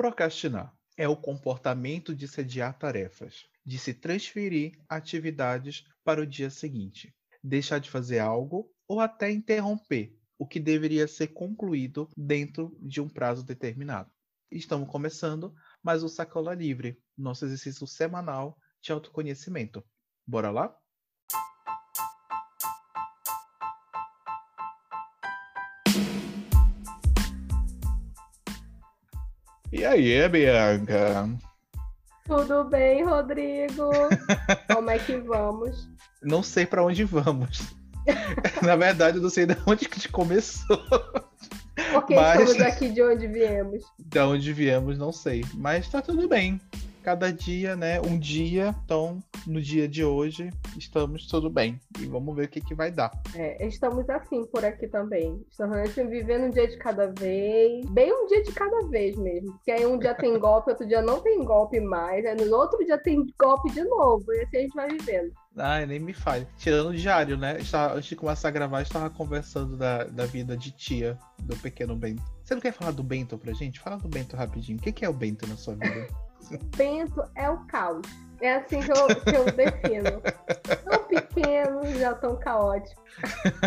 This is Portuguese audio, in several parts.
Procrastinar é o comportamento de sediar tarefas, de se transferir atividades para o dia seguinte, deixar de fazer algo ou até interromper o que deveria ser concluído dentro de um prazo determinado. Estamos começando mais o Sacola Livre, nosso exercício semanal de autoconhecimento. Bora lá? E aí, Bianca? Tudo bem, Rodrigo? Como é que vamos? Não sei para onde vamos. Na verdade, eu não sei de onde que começou. Porque Mas... estamos aqui de onde viemos. De onde viemos, não sei. Mas tá tudo bem cada dia, né? Um dia. Então, no dia de hoje, estamos tudo bem. E vamos ver o que, que vai dar. É, estamos assim por aqui também. Estamos assim, vivendo um dia de cada vez. Bem um dia de cada vez mesmo. Porque aí um dia tem golpe, outro dia não tem golpe mais. Aí no outro dia tem golpe de novo. E assim a gente vai vivendo. Ai, nem me fale. Tirando o diário, né? Antes de começar a gravar, estava conversando da, da vida de tia do pequeno Bento. Você não quer falar do Bento pra gente? Fala do Bento rapidinho. O que, que é o Bento na sua vida? Bento é o caos. É assim que eu, que eu defino. Tão pequeno, já tão caótico.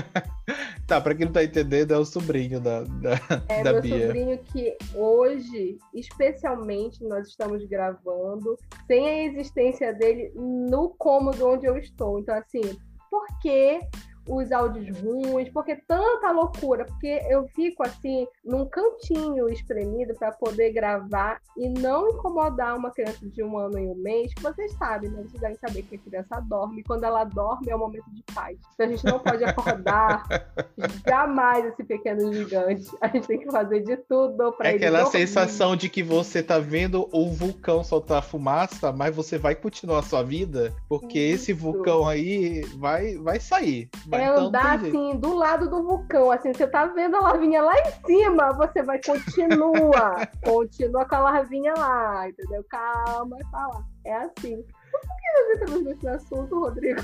tá, pra quem não tá entendendo, é o sobrinho da, da, é da meu Bia. sobrinho que hoje, especialmente, nós estamos gravando sem a existência dele no cômodo onde eu estou. Então, assim, por que os áudios ruins, porque tanta loucura, porque eu fico assim num cantinho espremido para poder gravar e não incomodar uma criança de um ano e um mês, que vocês sabem, né? Vocês devem saber que a criança dorme, quando ela dorme é um momento de paz. Então a gente não pode acordar jamais esse pequeno gigante. A gente tem que fazer de tudo para É ele aquela dormir. sensação de que você tá vendo o vulcão soltar fumaça, mas você vai continuar a sua vida, porque Isso. esse vulcão aí vai vai sair é andar assim, do lado do vulcão. Assim, você tá vendo a larvinha lá em cima, você vai continua. continua com a larvinha lá, entendeu? Calma, tá lá. É assim. Por que nós entramos nesse assunto, Rodrigo?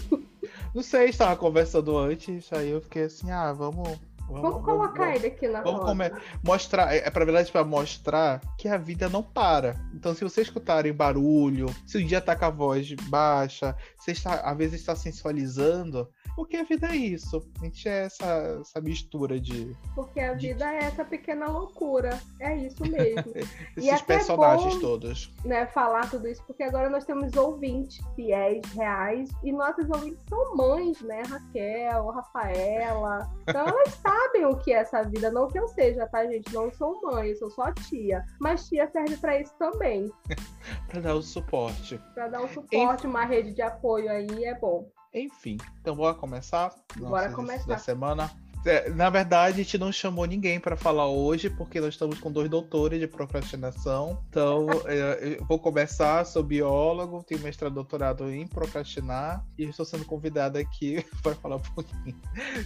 Não sei, estava conversando antes, aí eu fiquei assim, ah, vamos Vamos, vamos colocar vamos, ele aqui na vamos come... mostrar, é, é para verdade para mostrar que a vida não para. Então, se vocês escutarem barulho, se o dia tá com a voz baixa, você está, às vezes está sensualizando, porque a vida é isso. A gente é essa, essa mistura de. Porque a vida de... é essa pequena loucura. É isso mesmo. Esses personagens bom, todos. Né, falar tudo isso, porque agora nós temos ouvintes fiéis, reais, e nossas ouvintes são mães, né? Raquel, Rafaela. Então elas sabem o que é essa vida. Não que eu seja, tá, gente? Não sou mãe, eu sou só tia. Mas tia serve para isso também. para dar o suporte. Para dar o suporte, uma rede de apoio aí é bom. Enfim, então bora começar? Bora começar. Da semana. É, na verdade, a gente não chamou ninguém para falar hoje, porque nós estamos com dois doutores de procrastinação. Então, é, eu vou começar, sou biólogo, tenho mestrado doutorado em procrastinar e estou sendo convidado aqui para falar um pouquinho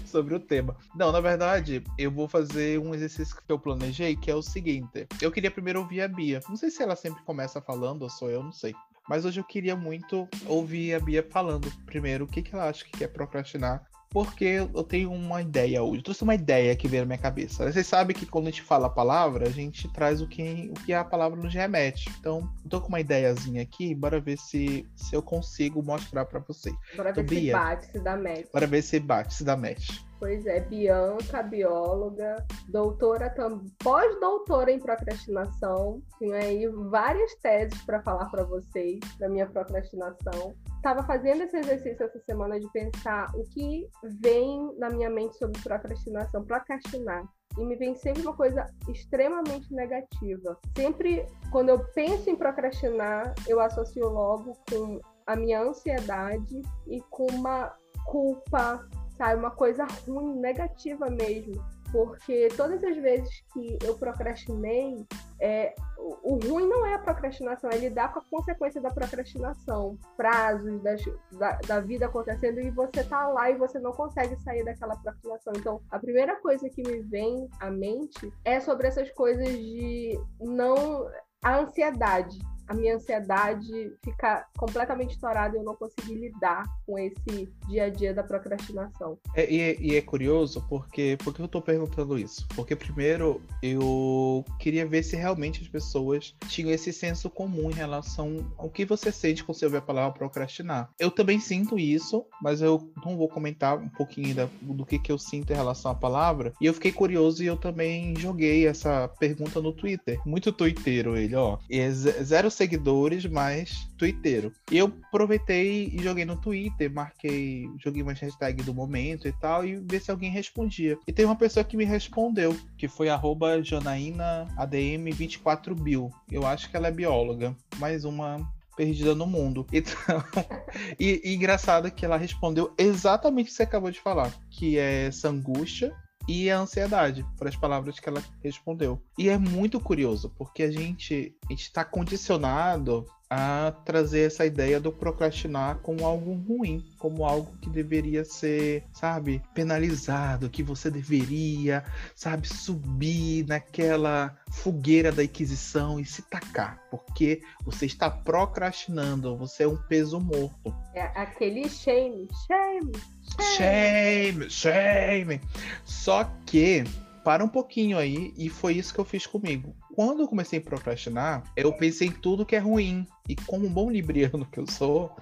sobre o tema. Não, na verdade, eu vou fazer um exercício que eu planejei, que é o seguinte: eu queria primeiro ouvir a Bia. Não sei se ela sempre começa falando ou sou eu, não sei. Mas hoje eu queria muito ouvir a Bia falando primeiro o que, que ela acha que é procrastinar. Porque eu tenho uma ideia hoje. Eu trouxe uma ideia que veio na minha cabeça. Vocês sabem que quando a gente fala a palavra, a gente traz o que, o que a palavra nos remete. Então, eu tô com uma ideiazinha aqui, bora ver se, se eu consigo mostrar para vocês. Bora então, ver Bia, se bate, se dá match. Bora ver se bate, se dá match. Pois é, Bianca, bióloga, doutora, pós-doutora em procrastinação. Tenho aí várias teses para falar para vocês da minha procrastinação. Estava fazendo esse exercício essa semana de pensar o que vem na minha mente sobre procrastinação, procrastinar. E me vem sempre uma coisa extremamente negativa. Sempre, quando eu penso em procrastinar, eu associo logo com a minha ansiedade e com uma culpa, sabe? Uma coisa ruim, negativa mesmo. Porque todas as vezes que eu procrastinei, é, o, o ruim não é a procrastinação, é lidar com a consequência da procrastinação. Prazos das, da, da vida acontecendo e você tá lá e você não consegue sair daquela procrastinação. Então, a primeira coisa que me vem à mente é sobre essas coisas de não a ansiedade. A minha ansiedade fica completamente estourada e eu não consegui lidar com esse dia a dia da procrastinação. É, e, e, é curioso porque, porque eu tô perguntando isso? Porque primeiro eu queria ver se realmente as pessoas tinham esse senso comum em relação ao que você sente quando você ouve a palavra procrastinar. Eu também sinto isso, mas eu não vou comentar um pouquinho da, do que, que eu sinto em relação à palavra. E eu fiquei curioso e eu também joguei essa pergunta no Twitter. Muito twitteiro ele, ó. E é zero seguidores, mas twitteiro. E eu aproveitei e joguei no Twitter, marquei, joguei uma hashtag do momento e tal, e ver se alguém respondia. E tem uma pessoa que me respondeu, que foi arroba JanaínaADM24Bill. Eu acho que ela é bióloga. Mais uma perdida no mundo. Então, e, e, engraçado que ela respondeu exatamente o que você acabou de falar, que é essa angústia e a ansiedade, foram as palavras que ela respondeu. E é muito curioso, porque a gente está condicionado a trazer essa ideia do procrastinar como algo ruim, como algo que deveria ser, sabe, penalizado, que você deveria, sabe, subir naquela fogueira da Inquisição e se tacar, porque você está procrastinando, você é um peso morto. É aquele shame, shame, shame, shame. shame. Só que para um pouquinho aí e foi isso que eu fiz comigo. Quando eu comecei a procrastinar, eu pensei em tudo que é ruim. E como um bom libriano que eu sou,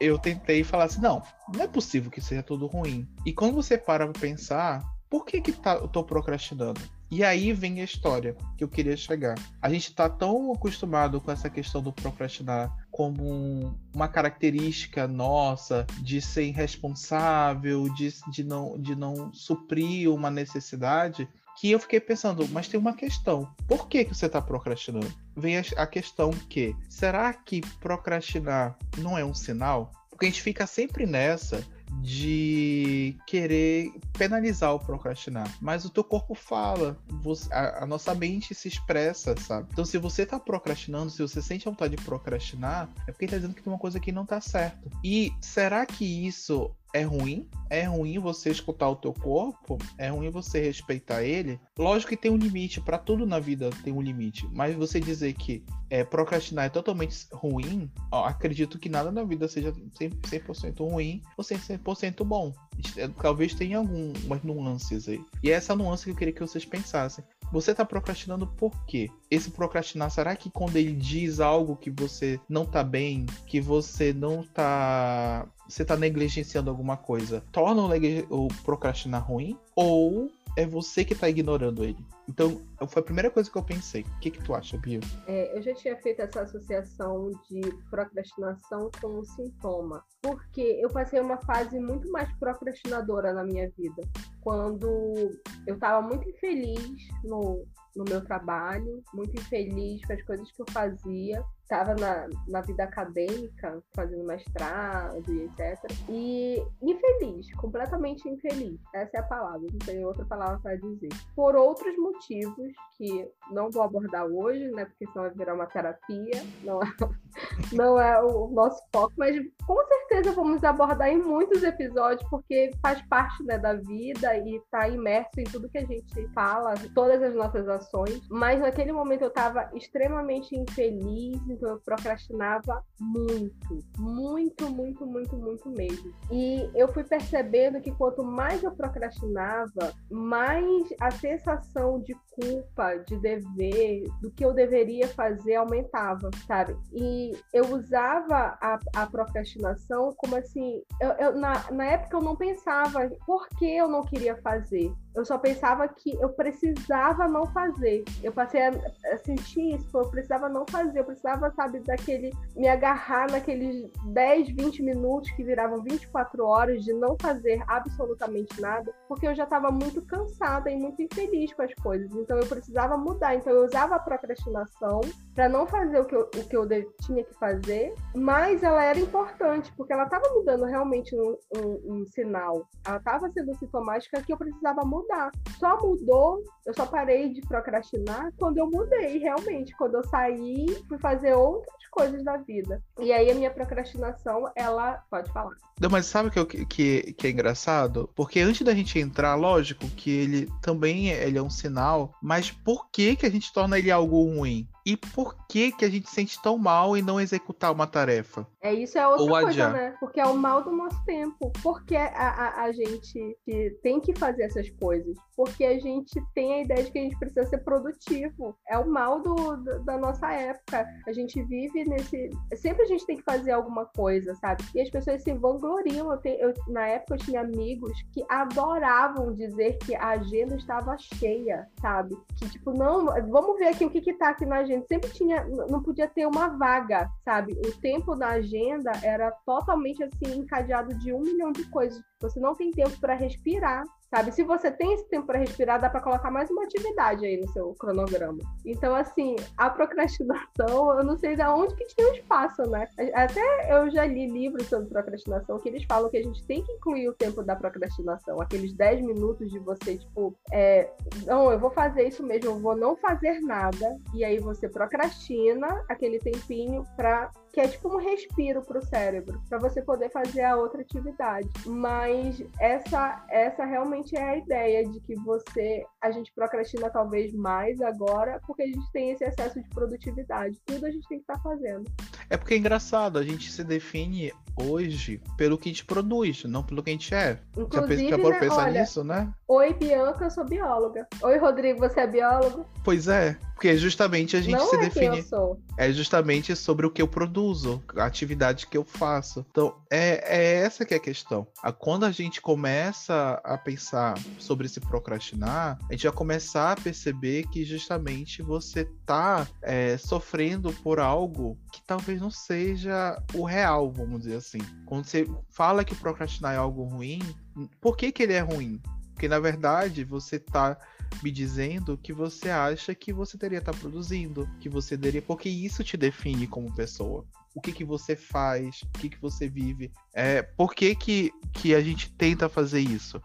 eu tentei falar assim: não, não é possível que seja tudo ruim. E quando você para pra pensar, por que, que tá, eu tô procrastinando? E aí vem a história que eu queria chegar. A gente tá tão acostumado com essa questão do procrastinar como uma característica nossa de ser irresponsável, de, de, não, de não suprir uma necessidade, que eu fiquei pensando, mas tem uma questão. Por que, que você está procrastinando? Vem a, questão que, será que procrastinar não é um sinal? Porque a gente fica sempre nessa de querer penalizar o procrastinar. Mas o teu corpo fala, você, a, a, nossa mente se expressa, sabe? Então, se você tá procrastinando, se você sente a vontade de procrastinar, é porque tá dizendo que tem uma coisa que não tá certo. E será que isso é ruim, é ruim você escutar o teu corpo, é ruim você respeitar ele. Lógico que tem um limite, para tudo na vida tem um limite, mas você dizer que é, procrastinar é totalmente ruim, ó, acredito que nada na vida seja 100%, 100 ruim ou 100% bom. É, talvez tenha algumas nuances aí. E é essa nuance que eu queria que vocês pensassem. Você tá procrastinando por quê? Esse procrastinar, será que quando ele diz algo que você não tá bem, que você não tá. Você tá negligenciando alguma coisa, torna o, procrastinar ruim? Ou é você que tá ignorando ele? Então, foi a primeira coisa que eu pensei. O que, que tu acha, Bia? É, eu já tinha feito essa associação de procrastinação com sintoma, porque eu passei uma fase muito mais procrastinadora na minha vida. Quando eu estava muito infeliz no, no meu trabalho, muito infeliz com as coisas que eu fazia, estava na, na vida acadêmica, fazendo mestrado e etc. E infeliz, completamente infeliz. Essa é a palavra, não tem outra palavra para dizer. Por outros motivos que não vou abordar hoje, né? Porque senão vai virar uma terapia, não é, não é o nosso foco, mas com certeza vamos abordar em muitos episódios, porque faz parte né, da vida e está imerso em tudo que a gente fala, todas as nossas ações. Mas naquele momento eu estava extremamente infeliz, eu procrastinava muito, muito, muito, muito, muito mesmo. E eu fui percebendo que quanto mais eu procrastinava, mais a sensação de culpa, de dever, do que eu deveria fazer aumentava, sabe? E eu usava a, a procrastinação como assim, eu, eu, na, na época eu não pensava por que eu não queria fazer. Eu só pensava que eu precisava não fazer. Eu passei a, sentir isso, eu precisava não fazer, eu precisava, sabe, daquele me agarrar naqueles 10, 20 minutos que viravam 24 horas de não fazer absolutamente nada, porque eu já estava muito cansada e muito infeliz com as coisas. Então eu precisava mudar. Então eu usava a procrastinação para não fazer o que eu, o que eu tinha que fazer, mas ela era importante, porque ela estava me dando realmente um, um, um sinal. Ela estava sendo sintomática que eu precisava mudar. Só mudou, eu só parei de procrastinar quando eu mudei, realmente. Quando eu saí, fui fazer outras coisas da vida. E aí a minha procrastinação, ela pode falar. Não, mas sabe que, que, que é engraçado? Porque antes da gente entrar, lógico que ele também é, ele é um sinal, mas por que, que a gente torna ele algo ruim? E por que que a gente sente tão mal em não executar uma tarefa? É isso é outra Ou coisa, adiar. né? Porque é o mal do nosso tempo. Porque a, a, a gente que tem que fazer essas coisas. Porque a gente tem a ideia de que a gente precisa ser produtivo. É o mal do, do- da nossa época. A gente vive nesse. Sempre a gente tem que fazer alguma coisa, sabe? E as pessoas se vangloriam. Eu tenho- eu- na época eu tinha amigos que adoravam dizer que a agenda estava cheia, sabe? Que tipo, não, vamos ver aqui o que que tá aqui na agenda. Sempre tinha, não podia ter uma vaga, sabe? O tempo da agenda era totalmente assim encadeado de um milhão de coisas. Você não tem tempo para respirar, sabe? Se você tem esse tempo para respirar, dá para colocar mais uma atividade aí no seu cronograma. Então, assim, a procrastinação, eu não sei de onde que tinha um espaço, né? Até eu já li livros sobre procrastinação que eles falam que a gente tem que incluir o tempo da procrastinação, aqueles 10 minutos de você, tipo, é, não, eu vou fazer isso mesmo, eu vou não fazer nada, e aí você procrastina aquele tempinho para que é tipo um respiro para o cérebro, para você poder fazer a outra atividade. Mas essa essa realmente é a ideia de que você a gente procrastina talvez mais agora porque a gente tem esse excesso de produtividade. Tudo a gente tem que estar fazendo. É porque é engraçado, a gente se define hoje pelo que a gente produz, não pelo que a gente é. Inclusive, já pode né, pensar olha, nisso, né? oi Bianca, eu sou bióloga. Oi Rodrigo, você é biólogo? Pois é, porque justamente a gente não se é define. sou. É justamente sobre o que eu produzo, a atividade que eu faço. Então, é, é essa que é a questão. Quando a gente começa a pensar sobre se procrastinar, a gente vai começar a perceber que justamente você tá é, sofrendo por algo que talvez não seja o real, vamos dizer assim. Quando você fala que procrastinar é algo ruim, por que, que ele é ruim? Porque na verdade você tá me dizendo que você acha que você deveria estar produzindo, que você deveria, porque isso te define como pessoa. O que que você faz, o que que você vive, é, por que que, que a gente tenta fazer isso?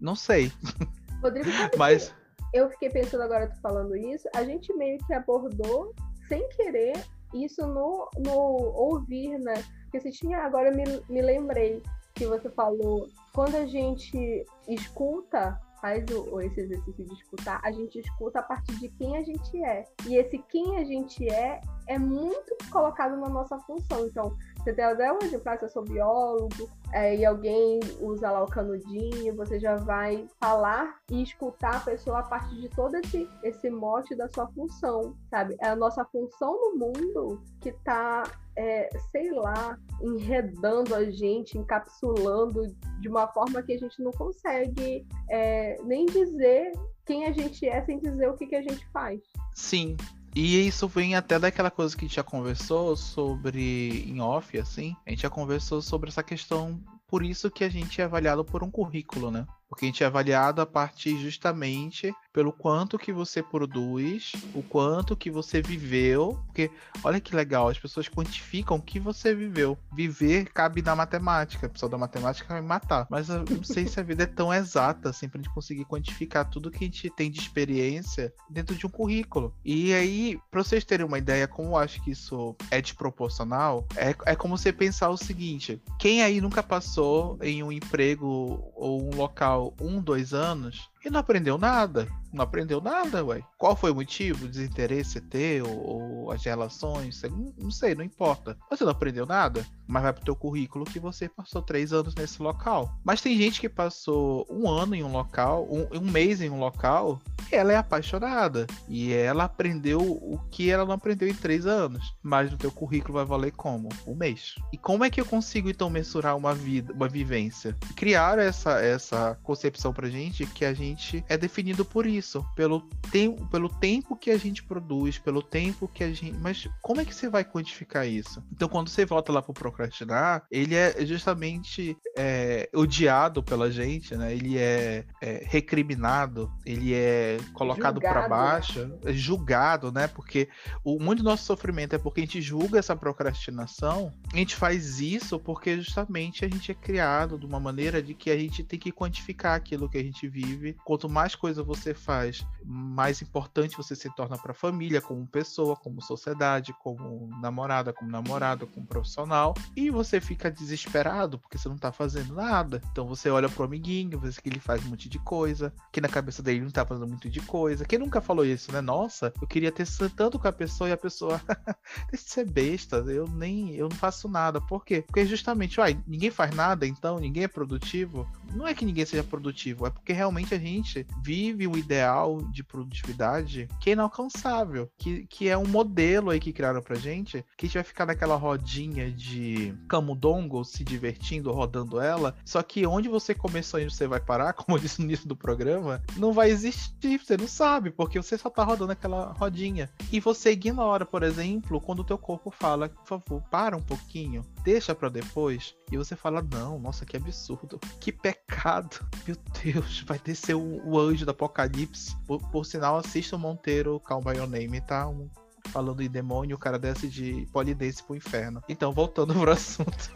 Não sei, Rodrigo, mas eu fiquei pensando agora tu falando isso, a gente meio que abordou sem querer isso no, no ouvir, né? Você tinha, agora me, me lembrei que você falou, quando a gente escuta, faz o, esse exercício de escutar, a gente escuta a partir de quem a gente é. E esse quem a gente é é muito colocado na nossa função. Então, você tem até um exemplo, ah, se eu sou biólogo, é, e alguém usa lá o canudinho, você já vai falar e escutar a pessoa a partir de todo esse, esse mote da sua função, sabe? É a nossa função no mundo que tá, é, sei lá, enredando a gente, encapsulando de uma forma que a gente não consegue é, nem dizer quem a gente é sem dizer o que, que a gente faz. sim. E isso vem até daquela coisa que a gente já conversou sobre em off, assim. A gente já conversou sobre essa questão, por isso que a gente é avaliado por um currículo, né? Porque a gente é avaliado a partir justamente pelo quanto que você produz, o quanto que você viveu. Porque olha que legal, as pessoas quantificam o que você viveu. Viver cabe na matemática. A pessoa da matemática vai me matar. Mas eu não sei se a vida é tão exata assim pra gente conseguir quantificar tudo que a gente tem de experiência dentro de um currículo. E aí, pra vocês terem uma ideia como eu acho que isso é desproporcional, é, é como você pensar o seguinte: quem aí nunca passou em um emprego ou um local um, dois anos e não aprendeu nada? Não aprendeu nada, ué. Qual foi o motivo? Desinteresse teu ou as relações? Não sei, não importa. Você não aprendeu nada, mas vai pro teu currículo que você passou três anos nesse local. Mas tem gente que passou um ano em um local, um, um mês em um local, e ela é apaixonada. E ela aprendeu o que ela não aprendeu em três anos. Mas no teu currículo vai valer como? Um mês. E como é que eu consigo então mensurar uma vida, uma vivência? Criaram essa, essa concepção pra gente que a gente é definido por isso, pelo tempo, pelo tempo que a gente produz, pelo tempo que a gente. Mas como é que você vai quantificar isso? Então, quando você volta lá pro procrastinar, ele é justamente é, odiado pela gente, né? Ele é, é recriminado, ele é colocado para baixo, é julgado, né? Porque o muito do nosso sofrimento é porque a gente julga essa procrastinação. A gente faz isso porque justamente a gente é criado de uma maneira de que a gente tem que quantificar aquilo que a gente vive. Quanto mais coisa você faz faz mais importante você se torna para a família, como pessoa, como sociedade, como namorada, como namorado, como profissional, e você fica desesperado porque você não tá fazendo nada. Então você olha pro amiguinho, vê que ele faz um monte de coisa, que na cabeça dele não tá fazendo muito de coisa. Quem nunca falou isso, né? Nossa, eu queria ter tanto com a pessoa e a pessoa deixa de ser besta, eu nem eu não faço nada. Por quê? Porque justamente, uai, ninguém faz nada, então ninguém é produtivo. Não é que ninguém seja produtivo, é porque realmente a gente vive um ideal de produtividade que é inalcançável, que, que é um modelo aí que criaram pra gente, que a gente vai ficar naquela rodinha de camundongo se divertindo, rodando ela, só que onde você começou e você vai parar, como eu disse no início do programa, não vai existir, você não sabe, porque você só tá rodando aquela rodinha. E você ignora, por exemplo, quando o teu corpo fala, por favor, para um pouquinho, deixa para depois, e você fala, não, nossa, que absurdo, que pecado, meu Deus, vai descer o, o anjo do apocalipse. Por, por sinal, assista o Monteiro Call by Your Name, tá? Um, falando em demônio, o cara desce de polidense pro inferno. Então, voltando pro assunto.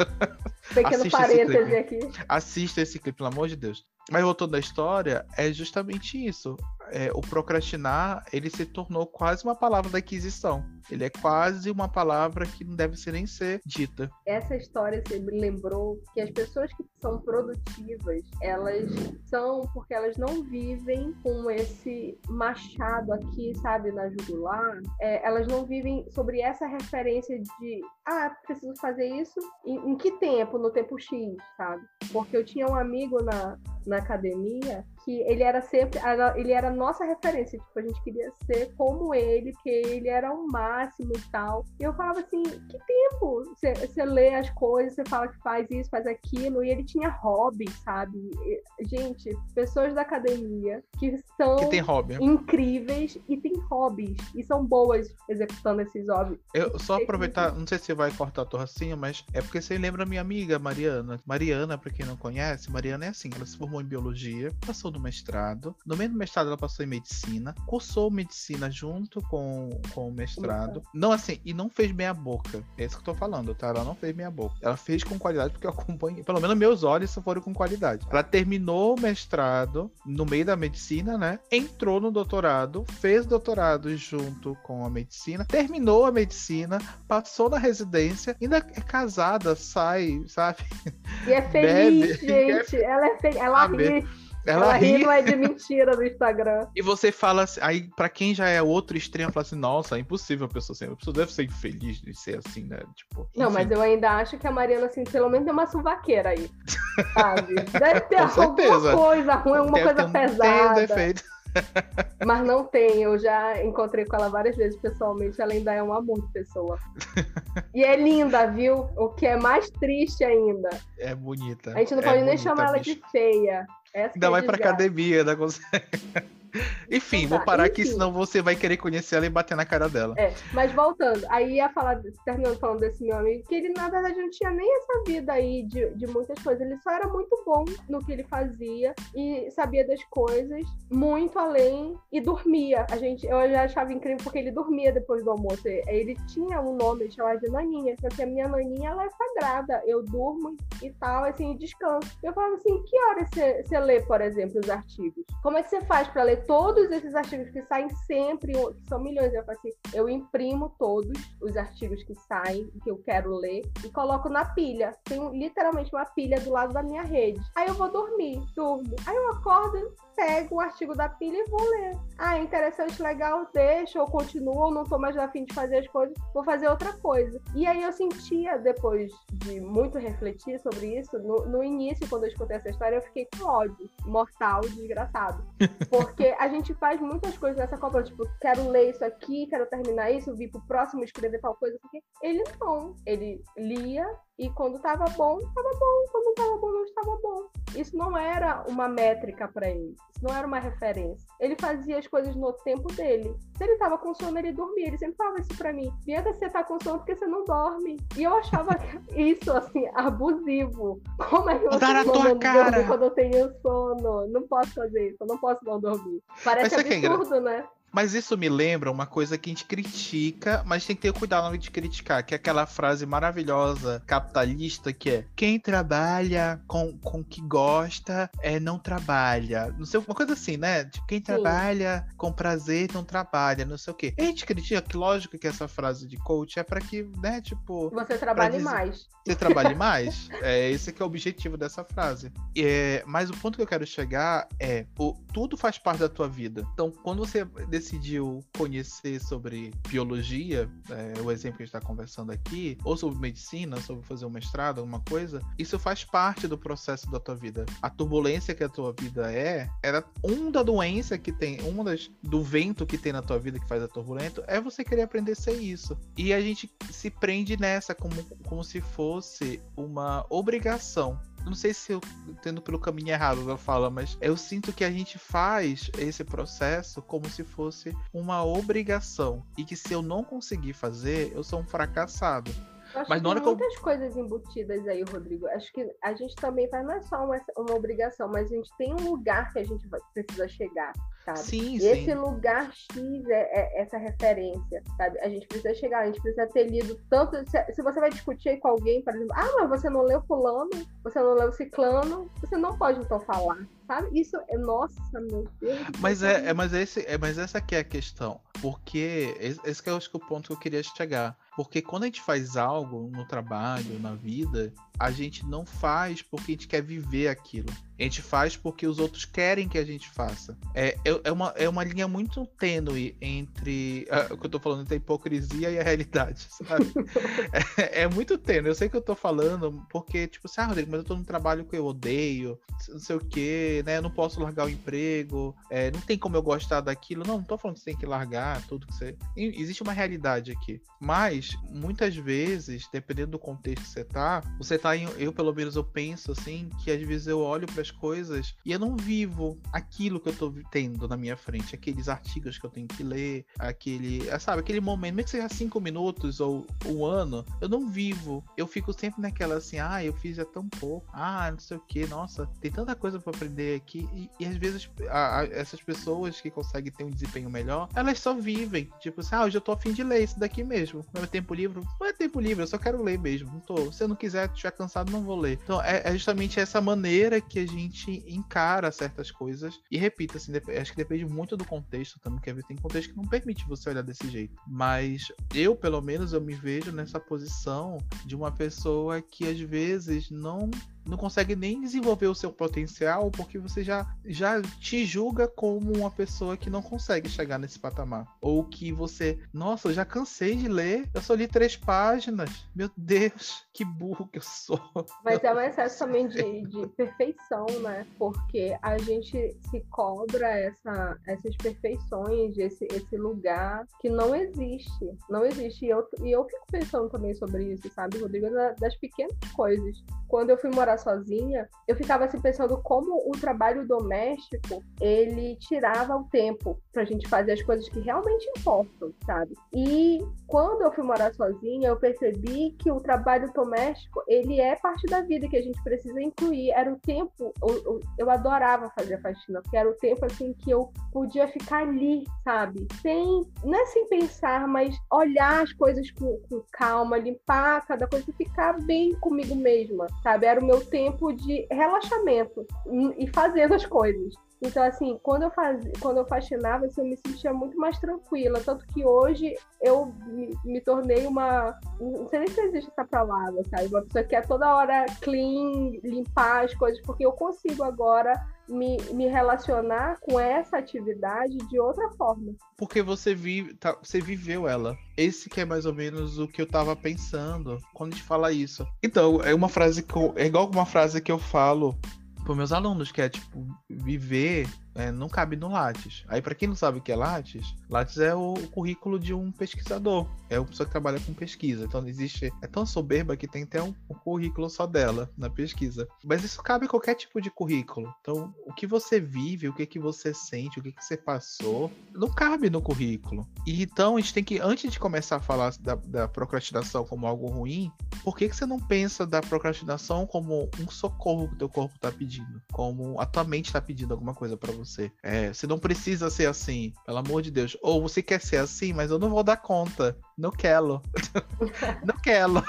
Pequeno parêntese aqui. Assista esse clipe, pelo amor de Deus. Mas voltando à história, é justamente isso. É, o procrastinar, ele se tornou quase uma palavra da aquisição. Ele é quase uma palavra que não deve ser nem ser dita. Essa história você me lembrou que as pessoas que são produtivas, elas são porque elas não vivem com esse machado aqui, sabe, na jugular. É, elas não vivem sobre essa referência de, ah, preciso fazer isso. Em, em que tempo? No tempo X, sabe? Porque eu tinha um amigo na, na academia que ele era sempre, ele era nossa referência, tipo, a gente queria ser como ele, porque ele era o máximo e tal. E eu falava assim, que tempo? Você lê as coisas, você fala que faz isso, faz aquilo, e ele tinha hobby, sabe? E, gente, pessoas da academia que são que incríveis e têm hobbies, e são boas executando esses hobbies. Eu só aproveitar, não sei se vai cortar a torracinha, mas é porque você lembra minha amiga Mariana. Mariana, para quem não conhece, Mariana é assim, ela se formou em biologia, passou do mestrado. No meio do mestrado, ela passou em medicina, cursou medicina junto com, com o mestrado. Não assim, e não fez meia boca. É isso que eu tô falando, tá? Ela não fez meia boca. Ela fez com qualidade porque eu acompanhei. Pelo menos meus olhos foram com qualidade. Ela terminou o mestrado no meio da medicina, né? Entrou no doutorado, fez doutorado junto com a medicina, terminou a medicina, passou na residência, ainda é casada, sai, sabe? E é feliz, Bebe, gente. É... Ela é feliz. Ela ri. Ela, ela ri, não é de mentira no Instagram. E você fala assim, aí para quem já é outro extremo, fala assim, nossa, é impossível a pessoa ser. A pessoa deve ser infeliz de ser assim, né? Tipo, não, mas eu ainda acho que a Mariana, assim, pelo menos tem uma suvaqueira aí. Sabe? Deve ter alguma coisa ruim, alguma deve coisa pesada. Tem um defeito. Mas não tem, eu já encontrei com ela várias vezes pessoalmente, ela ainda é um amor de pessoa. E é linda, viu? O que é mais triste ainda. É bonita. A gente não é pode nem chamar ela de feia. Essa ainda é vai pra academia, ainda consegue. Enfim, vou parar enfim. aqui, senão você vai querer conhecer ela e bater na cara dela. É, mas voltando, aí ia falar, terminando falando desse meu amigo, que ele na verdade não tinha nem essa vida aí de, de muitas coisas, ele só era muito bom no que ele fazia e sabia das coisas muito além e dormia. A gente, eu já achava incrível porque ele dormia depois do almoço. Ele tinha um nome, ele chamava de Naninha, porque a minha Naninha ela é sagrada. Eu durmo e tal, assim, e descanso. Eu falava assim, que horas você, você lê, por exemplo, os artigos? Como é que você faz para ler todos esses artigos que saem sempre, que são milhões, eu assim, eu imprimo todos os artigos que saem, que eu quero ler, e coloco na pilha. Tem literalmente uma pilha do lado da minha rede. Aí eu vou dormir, durmo. Aí eu acordo, pego o artigo da pilha e vou ler. Ah, interessante, legal, deixa, ou continuo, ou não tô mais afim de fazer as coisas, vou fazer outra coisa. E aí eu sentia, depois de muito refletir sobre isso, no, no início, quando eu escutei essa história, eu fiquei com ódio mortal, desgraçado. Porque a gente faz muitas coisas nessa Copa, tipo, quero ler isso aqui, quero terminar isso, vir pro próximo escrever tal coisa, porque ele não. Ele lia, e quando tava bom, tava bom. Quando tava bom, não estava bom. Isso não era uma métrica para ele. Isso não era uma referência. Ele fazia as coisas no tempo dele. Se ele tava com sono, ele dormia. Ele sempre falava isso pra mim. Bianca, você tá com sono porque você não dorme. E eu achava isso, assim, abusivo. Como é que você não dorme quando eu tenho sono? Não posso fazer isso. Eu não posso não dormir. Parece absurdo, né? Mas isso me lembra uma coisa que a gente critica, mas tem que ter cuidado na hora de criticar, que é aquela frase maravilhosa capitalista que é quem trabalha com com que gosta é não trabalha. Não sei, uma coisa assim, né? Tipo, quem Sim. trabalha com prazer não trabalha, não sei o quê. a gente critica que lógico que essa frase de coach é para que, né, tipo, você trabalhe mais. Você trabalhe mais. é esse que é o objetivo dessa frase. É, mas o ponto que eu quero chegar é, o, tudo faz parte da tua vida. Então, quando você decidiu conhecer sobre biologia, é, o exemplo que a gente está conversando aqui, ou sobre medicina, sobre fazer um mestrado, alguma coisa, isso faz parte do processo da tua vida. A turbulência que a tua vida é, era um da doença que tem, uma das do vento que tem na tua vida que faz a turbulento, é você querer aprender a ser isso. E a gente se prende nessa como, como se fosse uma obrigação não sei se eu tendo pelo caminho errado da fala, mas eu sinto que a gente faz esse processo como se fosse uma obrigação e que se eu não conseguir fazer, eu sou um fracassado. Acho Mas que tem muitas eu... coisas embutidas aí, Rodrigo. Acho que a gente também faz, não é só uma, uma obrigação, mas a gente tem um lugar que a gente vai, precisa chegar, sabe? Sim, e sim. esse lugar X é, é, essa referência, sabe? A gente precisa chegar, a gente precisa ter lido tanto. Se, se você vai discutir com alguém, por exemplo, ah, mas você não leu fulano, você não leu ciclano, você não pode então falar, sabe? Isso é nossa, meu Deus. Mas é, é, mas esse, é, mas essa aqui é a questão, porque esse que é acho que é o ponto que eu queria chegar. Porque quando a gente faz algo no trabalho, na vida, a gente não faz porque a gente quer viver aquilo. A gente faz porque os outros querem que a gente faça. É, é, é uma, é uma linha muito tênue entre uh, o que eu tô falando, entre a hipocrisia e a realidade, sabe? é, é, muito tênue. Eu sei que eu tô falando porque, tipo assim, ah, Rodrigo, mas eu tô num trabalho que eu odeio, não sei o quê, né? Eu não posso largar o emprego, é, não tem como eu gostar daquilo. Não, não tô falando que você tem que largar tudo que você. Existe uma realidade aqui. Mas, muitas vezes, dependendo do contexto que você tá, você tá em. Eu, pelo menos, eu penso assim, que às vezes eu olho para coisas e eu não vivo aquilo que eu tô tendo na minha frente, aqueles artigos que eu tenho que ler, aquele, é, sabe, aquele momento, mesmo que seja cinco minutos ou um ano, eu não vivo. Eu fico sempre naquela assim, ah, eu fiz já tão pouco, ah, não sei o que, nossa, tem tanta coisa para aprender aqui e, e às vezes a, a, essas pessoas que conseguem ter um desempenho melhor, elas só vivem, tipo assim, ah, hoje eu tô afim de ler isso daqui mesmo, meu tempo livre, não é tempo livre, eu só quero ler mesmo, não tô, se eu não quiser, estiver cansado, não vou ler. Então é, é justamente essa maneira que a gente encara certas coisas. E repito, assim, acho que depende muito do contexto também, que tem contexto que não permite você olhar desse jeito. Mas eu, pelo menos, eu me vejo nessa posição de uma pessoa que às vezes não não consegue nem desenvolver o seu potencial porque você já, já te julga como uma pessoa que não consegue chegar nesse patamar. Ou que você, nossa, eu já cansei de ler, eu só li três páginas. Meu Deus, que burro que eu sou. Mas é um excesso também de, de perfeição, né? Porque a gente se cobra essa, essas perfeições, esse, esse lugar que não existe. Não existe. E eu, e eu fico pensando também sobre isso, sabe, Rodrigo? Das pequenas coisas. Quando eu fui morar sozinha, eu ficava assim pensando como o trabalho doméstico ele tirava o tempo pra gente fazer as coisas que realmente importam, sabe? E quando eu fui morar sozinha, eu percebi que o trabalho doméstico ele é parte da vida que a gente precisa incluir. Era o tempo, eu, eu adorava fazer a faxina, porque era o tempo assim que eu podia ficar ali, sabe? Sem, não é sem pensar, mas olhar as coisas com, com calma, limpar cada coisa e ficar bem comigo mesma, sabe? Era o meu tempo de relaxamento e fazendo as coisas. Então, assim, quando eu, faz... quando eu faxinava, assim, eu me sentia muito mais tranquila. Tanto que hoje eu me, me, tornei uma. Não sei nem se existe essa palavra, sabe? Uma pessoa que é toda hora clean, limpar as coisas, porque eu consigo agora me, me relacionar com essa atividade de outra forma. Porque você, vive, tá, você viveu ela. Esse que é mais ou menos o que eu tava pensando quando a gente fala isso. Então, é uma frase que eu, é igual uma frase que eu falo para meus alunos, que é tipo, viver é, não cabe no Lattes. Aí, para quem não sabe o que é Lattes, Lattes é o, o, currículo de um pesquisador. É uma pessoa que trabalha com pesquisa. Então, existe. É tão soberba que tem até um, um currículo só dela na pesquisa. Mas isso cabe em qualquer tipo de currículo. Então, o que você vive, o que, que você sente, o que, que você passou, não cabe no currículo. E então, a gente tem que, antes de começar a falar da, da procrastinação como algo ruim, por que, que você não pensa da procrastinação como um socorro que o teu corpo está pedindo? Como a tua mente está pedindo alguma coisa para você? Você. É, você não precisa ser assim, pelo amor de Deus. Ou você quer ser assim, mas eu não vou dar conta. Não quero. não quero.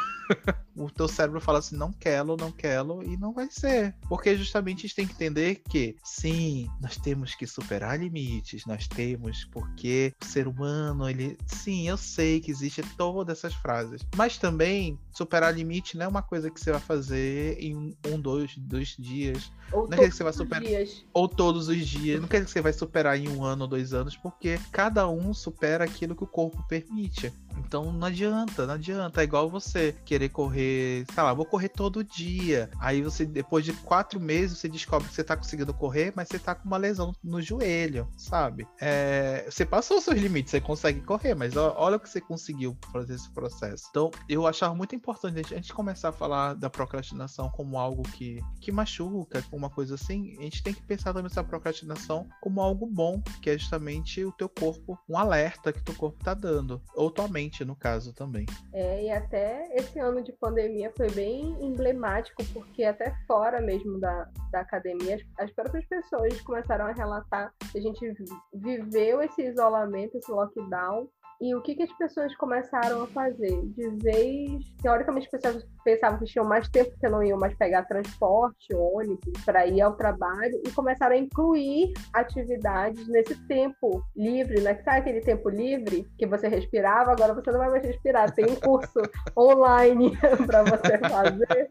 o teu cérebro fala assim, não quero, não quero, e não vai ser. Porque justamente a gente tem que entender que, sim, nós temos que superar limites, nós temos, porque o ser humano, ele. Sim, eu sei que existe todas essas frases. Mas também, superar limite não é uma coisa que você vai fazer em um, dois, dois dias. Ou não é que você vai superar. Dias. Ou todos os dias. Não quer dizer que você vai superar em um ano ou dois anos, porque cada um supera aquilo que o corpo permite. Então não adianta, não adianta. É igual você querer correr, sei lá, vou correr todo dia. Aí você, depois de quatro meses, você descobre que você tá conseguindo correr, mas você tá com uma lesão no joelho, sabe? É, você passou os seus limites, você consegue correr, mas olha o que você conseguiu fazer esse processo. Então eu achava muito importante a gente começar a falar da procrastinação como algo que, que machuca, uma coisa assim. A gente tem que pensar também essa procrastinação como algo bom, que é justamente o teu corpo, um alerta que teu corpo tá dando, ou tua mente no caso também. É, e até esse ano de pandemia foi bem emblemático, porque até fora mesmo da, da academia, as, as próprias pessoas começaram a relatar que a gente viveu esse isolamento, esse lockdown, e o que, que as pessoas começaram a fazer? De vez, teoricamente, as pessoas pensavam que tinham mais tempo, porque não iam mais pegar transporte, ônibus, para ir ao trabalho, e começaram a incluir atividades nesse tempo livre, né? Sabe aquele tempo livre que você respirava? Agora você não vai mais respirar, tem um curso online para você fazer.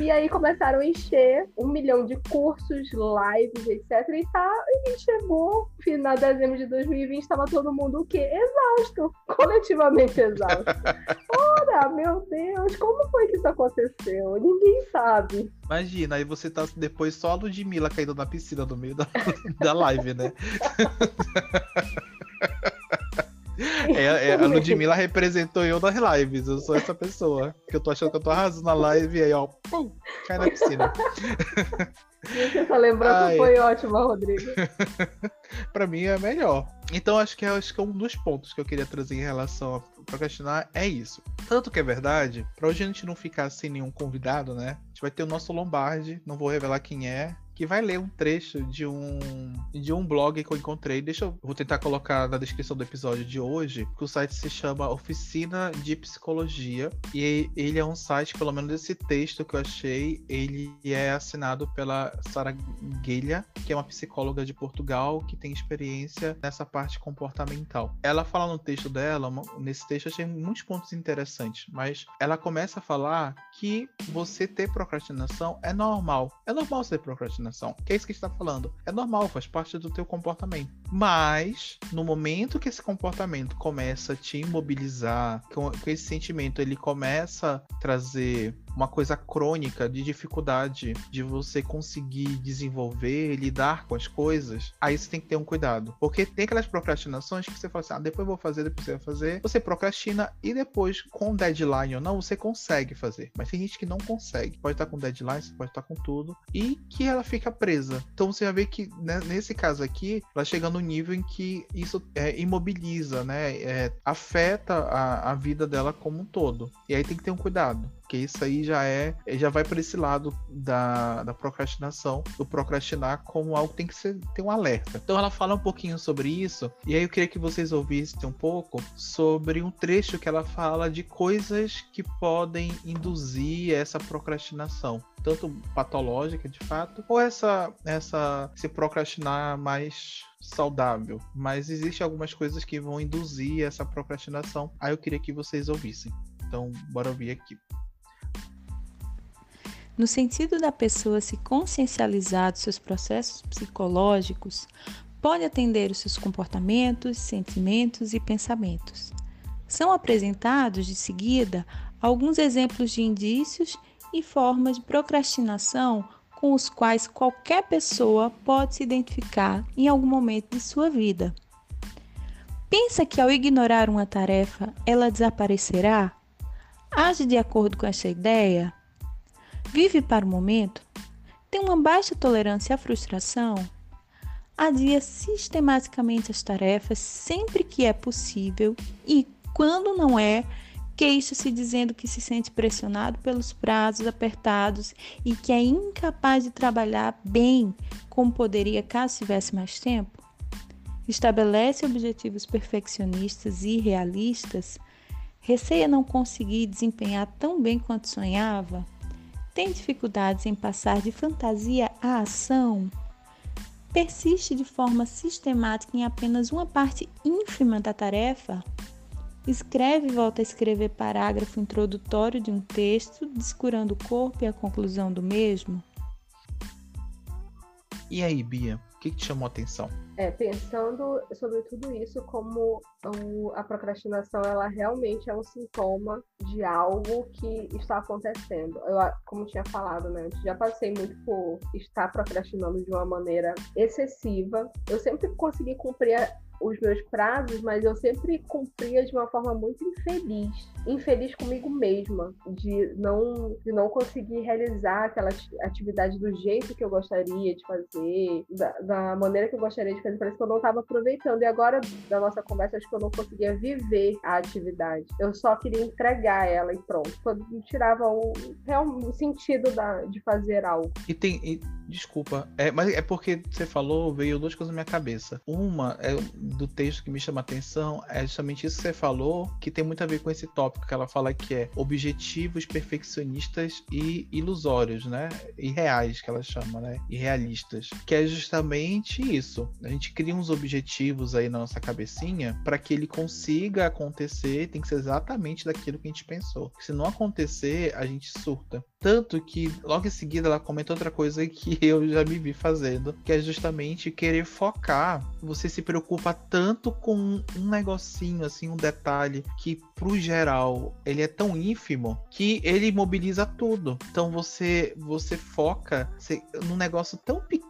E aí começaram a encher um milhão de cursos, lives, etc. E, tá, e chegou final de dezembro de 2020, estava todo mundo o quê? exausto, coletivamente exausto. Ora, meu Deus, como foi que isso aconteceu? Ninguém sabe. Imagina, aí você tá depois só a Ludmilla caindo na piscina no meio da, da live, né? É, é, a Ludmilla representou eu nas lives. Eu sou essa pessoa. Que eu tô achando que eu tô arrasando na live e aí, ó, pum, cai na piscina. Essa lembrança Ai. foi ótima, Rodrigo. pra mim é melhor. Então acho que, acho que é um dos pontos que eu queria trazer em relação a procrastinar é isso. Tanto que é verdade, pra hoje a gente não ficar sem nenhum convidado, né? A gente vai ter o nosso Lombardi, não vou revelar quem é, que vai ler um trecho de um de um blog que eu encontrei. Deixa eu vou tentar colocar na descrição do episódio de hoje, que o site se chama Oficina de Psicologia e ele é um site, pelo menos esse texto que eu achei, ele é assinado pela Sara Guilha, que é uma psicóloga de Portugal que tem experiência nessa parte comportamental. Ela fala no texto dela, nesse texto eu achei muitos pontos interessantes, mas ela começa a falar que você ter procrastinação é normal. É normal ser procrastinação procrastinação. Que é isso que está falando. É normal, faz parte do teu comportamento. Mas no momento que esse comportamento começa a te imobilizar, com esse sentimento ele começa a trazer uma coisa crônica de dificuldade de você conseguir desenvolver, lidar com as coisas, aí você tem que ter um cuidado. Porque tem aquelas procrastinações que você fala assim, ah, depois vou fazer, depois você vai fazer. Você procrastina e depois, com deadline ou não, você consegue fazer. Mas tem gente que não consegue. Pode estar com deadline, você pode estar com tudo. E que ela fica presa. Então você vai ver que né, nesse caso aqui, ela chega no nível em que isso é, imobiliza, né? É, afeta a, a vida dela como um todo. E aí tem que ter um cuidado porque isso aí já é, já vai para esse lado da, da procrastinação, do procrastinar como algo que tem que ser, ter um alerta. Então ela fala um pouquinho sobre isso, e aí eu queria que vocês ouvissem um pouco sobre um trecho que ela fala de coisas que podem induzir essa procrastinação tanto patológica de fato, ou essa, essa se procrastinar mais saudável. Mas existem algumas coisas que vão induzir essa procrastinação. Aí eu queria que vocês ouvissem. Então, bora ouvir aqui no sentido da pessoa se consciencializar dos seus processos psicológicos, pode atender os seus comportamentos, sentimentos e pensamentos. São apresentados de seguida alguns exemplos de indícios e formas de procrastinação com os quais qualquer pessoa pode se identificar em algum momento de sua vida. Pensa que ao ignorar uma tarefa ela desaparecerá? Age de acordo com essa ideia? Vive para o momento? Tem uma baixa tolerância à frustração? Adia sistematicamente as tarefas sempre que é possível e, quando não é, queixa-se dizendo que se sente pressionado pelos prazos apertados e que é incapaz de trabalhar bem como poderia caso tivesse mais tempo? Estabelece objetivos perfeccionistas e realistas? Receia não conseguir desempenhar tão bem quanto sonhava? Tem dificuldades em passar de fantasia à ação? Persiste de forma sistemática em apenas uma parte ínfima da tarefa? Escreve e volta a escrever parágrafo introdutório de um texto, descurando o corpo e a conclusão do mesmo? E aí, Bia, o que, te chamou a atenção? É, pensando sobre tudo isso, como a procrastinação ela realmente é um sintoma de algo que está acontecendo. Eu, como tinha falado, né, já passei muito por estar procrastinando de uma maneira excessiva. Eu sempre consegui cumprir os meus prazos, mas eu sempre cumpria de uma forma muito infeliz. Infeliz comigo mesma, de não, de não conseguir realizar aquela atividade do jeito que eu gostaria de fazer, da, da maneira que eu gostaria de fazer. Parece que eu não estava aproveitando. E agora, da nossa conversa, acho que eu não conseguia viver a atividade. Eu só queria entregar ela e pronto. Quando tirava o, o sentido da, de fazer algo. E tem. E, desculpa, é, mas é porque você falou, veio duas coisas na minha cabeça. Uma é do texto que me chama a atenção é justamente isso que você falou, que tem muito a ver com esse tópico que ela fala que é objetivos perfeccionistas e ilusórios, né? Irreais, que ela chama, né? Irrealistas. Que é justamente isso. A gente cria uns objetivos aí na nossa cabecinha para que ele consiga acontecer, tem que ser exatamente daquilo que a gente pensou. Se não acontecer, a gente surta. Tanto que logo em seguida ela comenta outra coisa que eu já me vi fazendo, que é justamente querer focar. Você se preocupa tanto com um negocinho, assim, um detalhe que pro geral ele é tão ínfimo que ele mobiliza tudo. Então você você foca num negócio tão pequeno,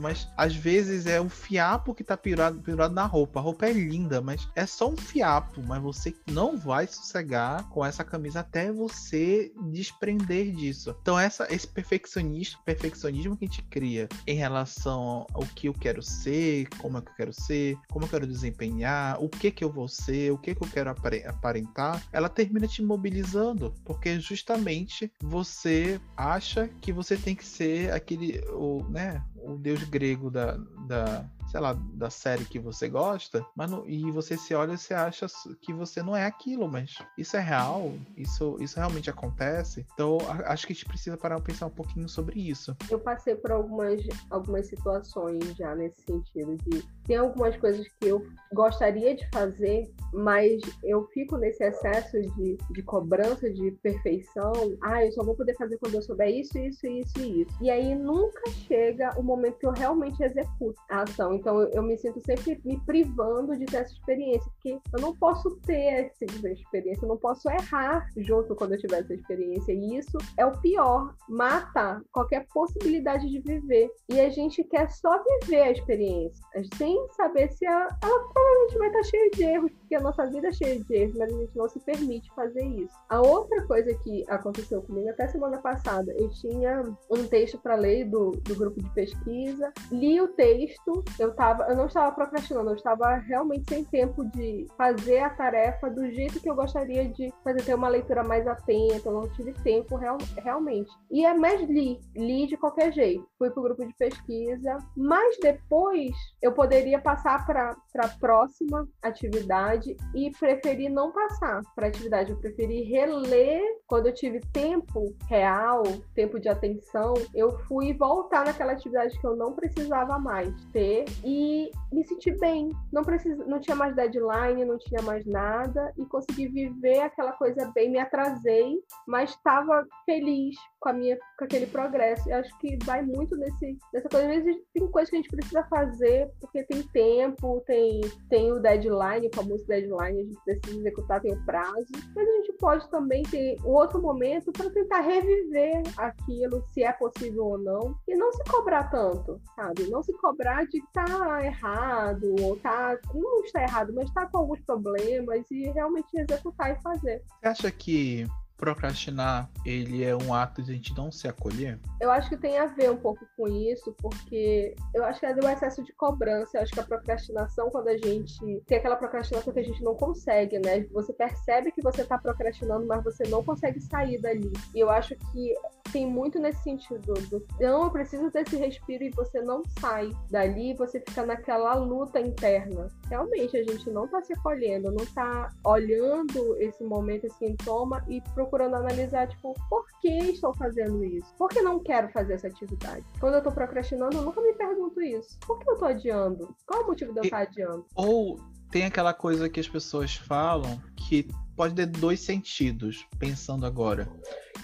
mas às vezes é um fiapo que tá pendurado, pendurado na roupa. A roupa é linda, mas é só um fiapo, mas você não vai sossegar com essa camisa até você desprender disso isso. Então essa, esse perfeccionismo, perfeccionismo que a gente cria em relação ao que eu quero ser, como é que eu quero ser, como eu quero desempenhar, o que que eu vou ser, o que que eu quero aparentar, ela termina te mobilizando, porque justamente você acha que você tem que ser aquele, o, né, o deus grego da, da sei lá, da série que você gosta, mas não, e você se olha e você acha que você não é aquilo, mas isso é real, isso, isso realmente acontece. Então, acho que a gente precisa parar para pensar um pouquinho sobre isso. Eu passei por algumas, algumas situações já nesse sentido de tem algumas coisas que eu gostaria de fazer, mas eu fico nesse excesso de, de cobrança, de perfeição. Ah, eu só vou poder fazer quando eu souber isso, isso, isso e isso. E aí nunca chega o momento que eu realmente executo a ação. Então eu, me sinto sempre me privando de ter essa experiência, porque eu não posso ter essa experiência, eu não posso errar junto quando eu tiver essa experiência. E isso é o pior, mata qualquer possibilidade de viver. E a gente quer só viver a experiência, sem saber se a, ela provavelmente vai estar cheia de erros, porque a nossa vida é cheia de erros, mas a gente não se permite fazer isso. A outra coisa que aconteceu comigo até semana passada, eu tinha um texto para ler do, do grupo de pesquisa, li o texto, eu eu tava, eu não estava procrastinando, eu estava realmente sem tempo de fazer a tarefa do jeito que eu gostaria de fazer, ter uma leitura mais atenta, eu não tive tempo real, realmente. E é mais li, li de qualquer jeito. Fui pro grupo de pesquisa, mas depois eu poderia passar para a próxima atividade e preferi não passar para atividade, eu preferi reler quando eu tive tempo real, tempo de atenção, eu fui voltar naquela atividade que eu não precisava mais ter e me senti bem. Não, precisa, não tinha mais deadline, não tinha mais nada e consegui viver aquela coisa bem. Me atrasei, mas estava feliz com, a minha, com aquele progresso. Eu acho que vai muito nesse, nessa coisa. Às vezes tem coisas que a gente precisa fazer porque tem tempo, tem, tem o deadline, o famoso deadline, a gente precisa executar, tem o prazo. Mas a gente pode também ter outro momento para tentar reviver aquilo, se é possível ou não, e não se cobrar tanto, sabe? Não se cobrar de estar tá errado, ou tá. Não está errado, mas está com alguns problemas e realmente executar e fazer. Você acha que procrastinar, ele é um ato de a gente não se acolher? Eu acho que tem a ver um pouco com isso, porque eu acho que é do excesso de cobrança. Eu acho que a procrastinação, quando a gente tem aquela procrastinação que a gente não consegue, né? Você percebe que você tá procrastinando, mas você não consegue sair dali. E eu acho que tem muito nesse sentido. Do, não, eu preciso desse respiro e você não sai dali, você fica naquela luta interna. Realmente, a gente não tá se acolhendo, não tá olhando esse momento, esse sintoma e procurando analisar, tipo, por que estou fazendo isso? Por que não quero fazer essa atividade? Quando eu tô procrastinando, eu nunca me pergunto isso. Por que eu tô adiando? Qual o motivo de eu estar adiando? Ou tem aquela coisa que as pessoas falam que pode ter dois sentidos, pensando agora.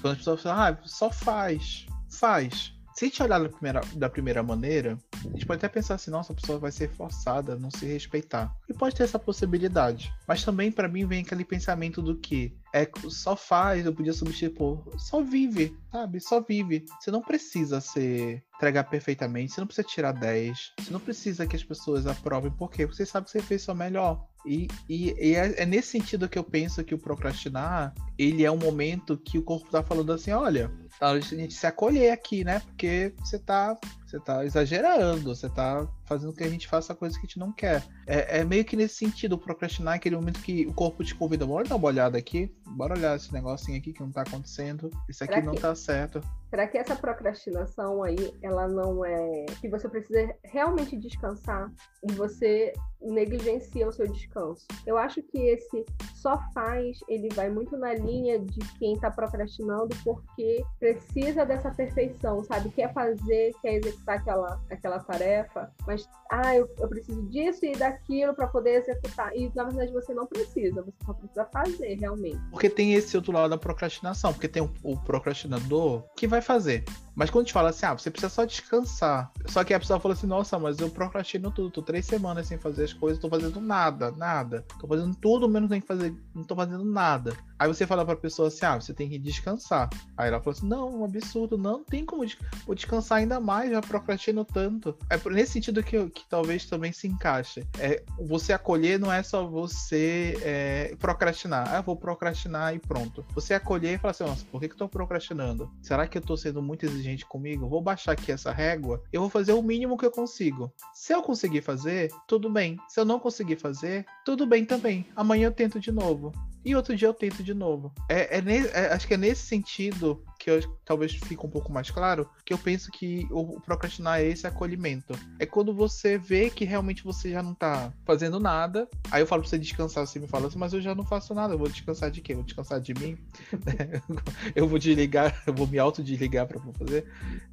Quando as pessoas falam, ah, só faz, faz. Se a gente olhar da primeira, da primeira maneira, a gente pode até pensar assim, nossa, a pessoa vai ser forçada a não se respeitar. E pode ter essa possibilidade. Mas também, para mim, vem aquele pensamento do que é só faz, eu podia substituir por só vive, sabe? Só vive. Você não precisa ser entregar perfeitamente, você não precisa tirar 10, você não precisa que as pessoas aprovem, porque você sabe que você fez seu melhor. E, e, e é, é, nesse sentido que eu penso que o procrastinar, ele é um momento que o corpo tá falando assim, olha, a gente se acolher aqui, né? Porque você tá, você tá exagerando, você tá fazendo que a gente faça coisa que a gente não quer. É, é meio que nesse sentido, procrastinar é aquele momento que o corpo te convida, bora dar uma olhada aqui, bora olhar esse negocinho aqui que não tá acontecendo, isso aqui não tá certo. Será que essa procrastinação aí, ela não é que você precisa realmente descansar e você negligencia o seu descanso? Eu acho que esse só faz, ele vai muito na linha de quem tá procrastinando porque precisa dessa perfeição, sabe? Quer fazer, quer executar aquela, aquela tarefa, mas ah, eu, eu preciso disso e daquilo para poder executar. E na verdade você não precisa, você só precisa fazer realmente. Porque tem esse outro lado da procrastinação, porque tem o, o procrastinador que vai fazer. Mas quando gente fala assim, ah, você precisa só descansar. Só que a pessoa fala assim, nossa, mas eu procrastino tudo, tô três semanas sem fazer as coisas, tô fazendo nada, nada. Tô fazendo tudo, menos nem fazer, não tô fazendo nada. Aí você fala pra pessoa assim, ah, você tem que descansar. Aí ela fala assim, não, um absurdo, não tem como vou descansar ainda mais, já procrastino tanto. É nesse sentido que, que talvez também se encaixe. É, você acolher não é só você é, procrastinar. Ah, vou procrastinar e pronto. Você acolher e falar assim, nossa, por que, que eu tô procrastinando? Será que eu tô sendo muito exigente comigo? Vou baixar aqui essa régua, eu vou fazer o mínimo que eu consigo. Se eu conseguir fazer, tudo bem. Se eu não conseguir fazer, tudo bem também. Amanhã eu tento de novo e outro dia eu tento de novo. É, é, é, acho que é nesse sentido que eu, talvez fique um pouco mais claro, que eu penso que o, procrastinar é esse acolhimento. É quando você vê que realmente você já não tá fazendo nada, aí eu falo pra você descansar, você me fala assim, mas eu já não faço nada, eu vou descansar de quê? Vou descansar de mim? eu vou desligar, eu vou me autodesligar pra fazer.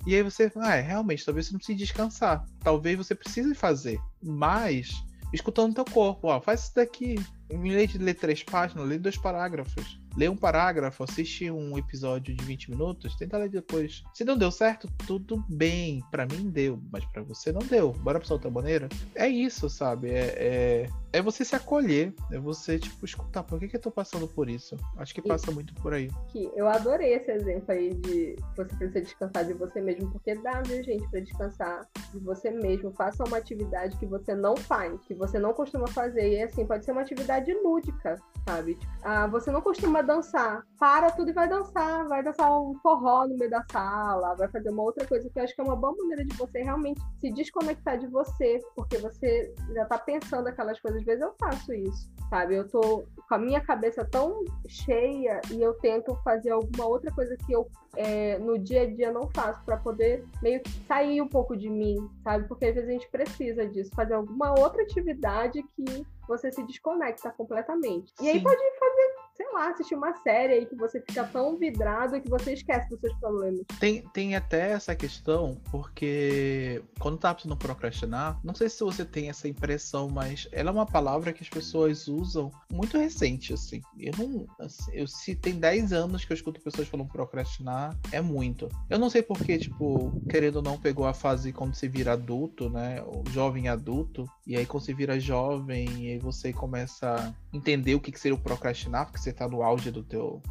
E aí você, ah, é, realmente, talvez você não precise descansar. Talvez você precise fazer, mas escutando teu corpo, ó, faz isso daqui. Em vez de ler três páginas, lê dois parágrafos lê um parágrafo, assiste um episódio de 20 minutos, tenta ler depois. Se não deu certo, tudo bem. para mim deu, mas para você não deu. Bora pra outra maneira? É isso, sabe? É, é, é, você se acolher. É você, tipo, escutar. Por que, que eu tô passando por isso? Acho que passa e, muito por aí. eu adorei esse exemplo aí de você precisa descansar de você mesmo, porque dá, viu, gente, pra descansar de você mesmo. Faça uma atividade que você não faz, que você não costuma fazer. E assim, pode ser uma atividade lúdica, sabe? Ah, você não costuma dançar. Para tudo e vai dançar. Vai dançar um forró no meio da sala, vai fazer uma outra coisa que eu acho que é uma boa maneira de você realmente se desconectar de você, porque você já tá pensando aquelas coisas. Às vezes eu faço isso, sabe? Eu tô com a minha cabeça tão cheia e eu tento fazer alguma outra coisa que eu é, no dia a dia não faço para poder meio que sair um pouco de mim, sabe? Porque às vezes a gente precisa disso, fazer alguma outra atividade que você se desconecta completamente. E Sim. aí pode fazer sei lá, assistir uma série aí que você fica tão vidrado que você esquece dos seus problemas. Tem, tem até essa questão, porque quando tá precisando procrastinar, não sei se você tem essa impressão, mas ela é uma palavra que as pessoas usam muito recente, assim. Eu não. Assim, eu, se tem 10 anos que eu escuto pessoas falando procrastinar, é muito. Eu não sei porque, tipo, querendo ou não, pegou a fase quando você vira adulto, né? O jovem adulto, e aí quando você vira jovem, e aí você começa entender o que, que seria o procrastinar, porque você tá no auge do teu.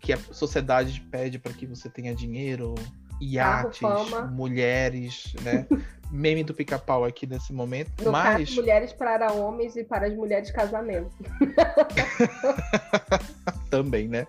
que a sociedade pede para que você tenha dinheiro, iates, mulheres, né? Meme do pica-pau aqui nesse momento. No mas... caso, mulheres para homens e para as mulheres casamento. Também, né?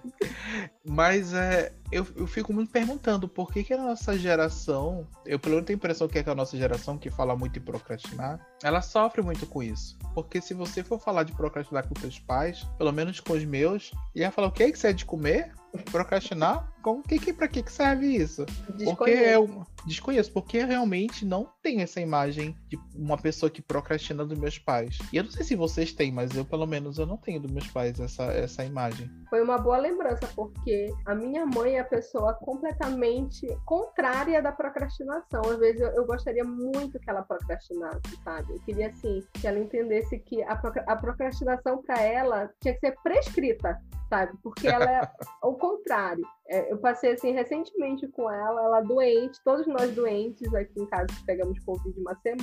Mas é, eu, eu fico muito perguntando por que, que a nossa geração, eu pelo menos tenho a impressão que é que a nossa geração que fala muito em procrastinar, ela sofre muito com isso. Porque se você for falar de procrastinar com seus pais, pelo menos com os meus, ia falar o que, que você é de comer? Procrastinar? Com que, que, pra que, que serve isso? Porque é um... Desconheço, porque realmente não tem essa imagem de uma pessoa que procrastina dos meus pais. E eu não sei se vocês têm, mas eu, pelo menos, eu não tenho dos meus pais essa, essa imagem. Foi uma boa lembrança, porque a minha mãe é a pessoa completamente contrária da procrastinação. Às vezes eu, eu gostaria muito que ela procrastinasse, sabe? Eu queria, assim, que ela entendesse que a, a procrastinação para ela tinha que ser prescrita sabe? Porque ela é o contrário. É, eu passei assim recentemente com ela, ela doente, todos nós doentes aqui em casa pegamos Covid uma semana,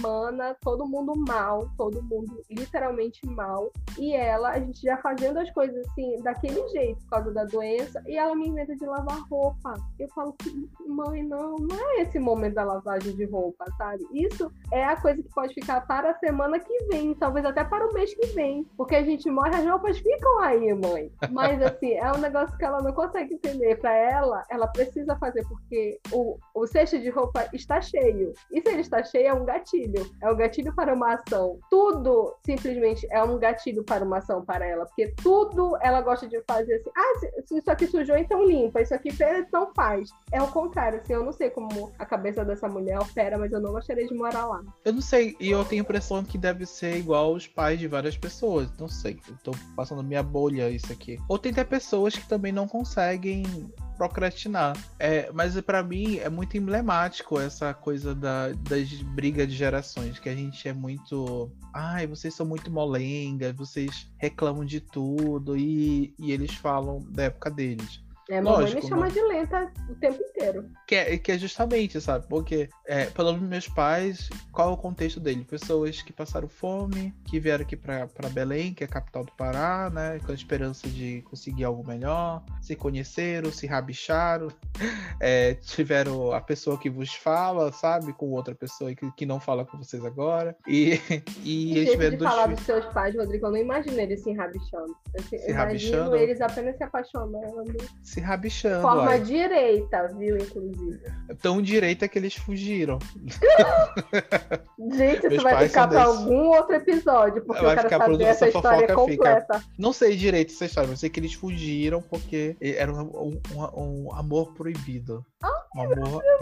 todo mundo mal, todo mundo literalmente mal. E ela, a gente já fazendo as coisas assim, daquele jeito, por causa da doença, e ela me inventa de lavar roupa. Eu falo, mãe, não, não é esse momento da lavagem de roupa, sabe? Isso é a coisa que pode ficar para a semana que vem, talvez até para o mês que vem. Porque a gente morre, as roupas ficam aí, mãe. Mas assim, é um negócio que ela não consegue entender. Para ela, ela precisa fazer, porque o, o cesto de roupa está cheio. E se ele está cheio, é um gatilho. É um gatilho para uma ação. Tudo simplesmente é um gatilho para uma ação para ela. Porque tudo ela gosta de fazer assim. Ah, isso aqui sujou, então limpa. Isso aqui então faz. É o contrário, assim. Eu não sei como a cabeça dessa mulher opera, mas eu não gostaria de morar lá. Eu não sei. E eu tenho a impressão que deve ser igual os pais de várias pessoas. Não sei. Eu tô passando minha bolha isso aqui. Ou tem até pessoas que também não conseguem procrastinar. É, mas para mim é muito emblemático essa coisa da, das brigas de gerações, que a gente é muito. Ai, vocês são muito molengas, vocês reclamam de tudo, e, e eles falam da época deles. É, mamãe me chama de lenta o tempo inteiro. Que é, que é justamente, sabe? Porque, é, pelo menos meus pais, qual é o contexto dele? Pessoas que passaram fome, que vieram aqui para Belém, que é a capital do Pará, né? Com a esperança de conseguir algo melhor, se conheceram, se rabicharam, é, tiveram a pessoa que vos fala, sabe? Com outra pessoa que, que não fala com vocês agora. E, e eles tiveram de falar filhos. dos seus pais, Rodrigo, eu não imagino eles se rabichando. Eu, se imagino rabichando. eles apenas se apaixonando se rabichando. Forma direita, viu, inclusive. Tão direita que eles fugiram. Gente, isso vai ficar pra algum outro episódio, porque vai eu quero saber essa história completa. Fica... Não sei direito essa história, mas sei que eles fugiram porque era um, um, um, um amor proibido. um amor.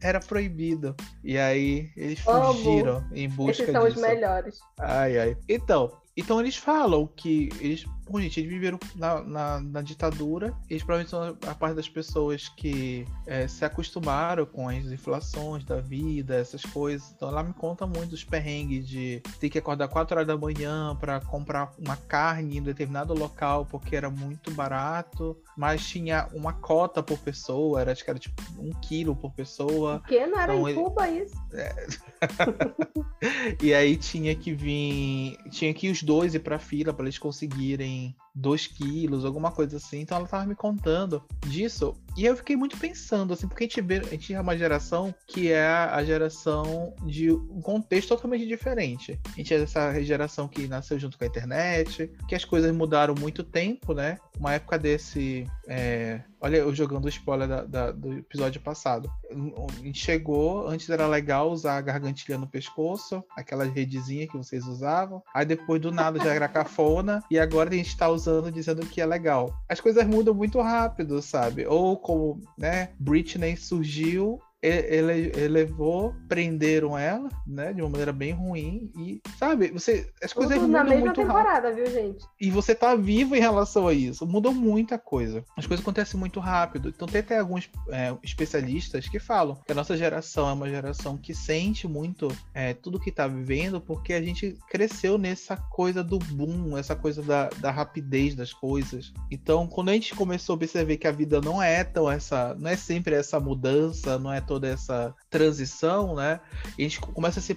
era proibido. E aí eles fugiram Amo. em busca Esses são disso. os melhores. Ai, ai. Então, então eles falam que eles, bom, gente, eles viveram na, na, na, ditadura, eles provavelmente são a parte das pessoas que é, se acostumaram com as inflações da vida, essas coisas. Então ela me conta muito dos perrengues de ter que acordar 4 horas da manhã para comprar uma carne em determinado local porque era muito barato, mas tinha uma cota por pessoa, era, acho que era tipo um quilo por pessoa. Que não era então, em Cuba isso? É... e aí tinha que vir, tinha que ir os dois ir pra fila para eles conseguirem me. 2 quilos, alguma coisa assim. Então ela tava me contando disso. E eu fiquei muito pensando, assim, porque a gente, vê, a gente é uma geração que é a geração de um contexto totalmente diferente. A gente é essa geração que nasceu junto com a internet, que as coisas mudaram muito tempo, né? Uma época desse. É... Olha, eu jogando spoiler da, da, do episódio passado. A gente chegou, antes era legal usar a gargantilha no pescoço, aquela redezinha que vocês usavam. Aí depois do nada já era cafona, e agora a gente tá usando dizendo que é legal. As coisas mudam muito rápido, sabe? Ou como, né, Britney surgiu ele elevou, prenderam ela, né, de uma maneira bem ruim e, sabe, você as coisas Tudo mudam na mesma muito temporada, rápido. viu, gente? E você tá vivo em relação a isso. Mudou muita coisa. As coisas acontecem muito rápido. Então tem até alguns é, especialistas que falam que a nossa geração é uma geração que sente muito é, tudo que tá vivendo porque a gente cresceu nessa coisa do boom, essa coisa da, da rapidez das coisas. Então, quando a gente começou a observar que a vida não é tão essa, não é sempre essa mudança, não é toda toda essa transição, né? a gente começa a se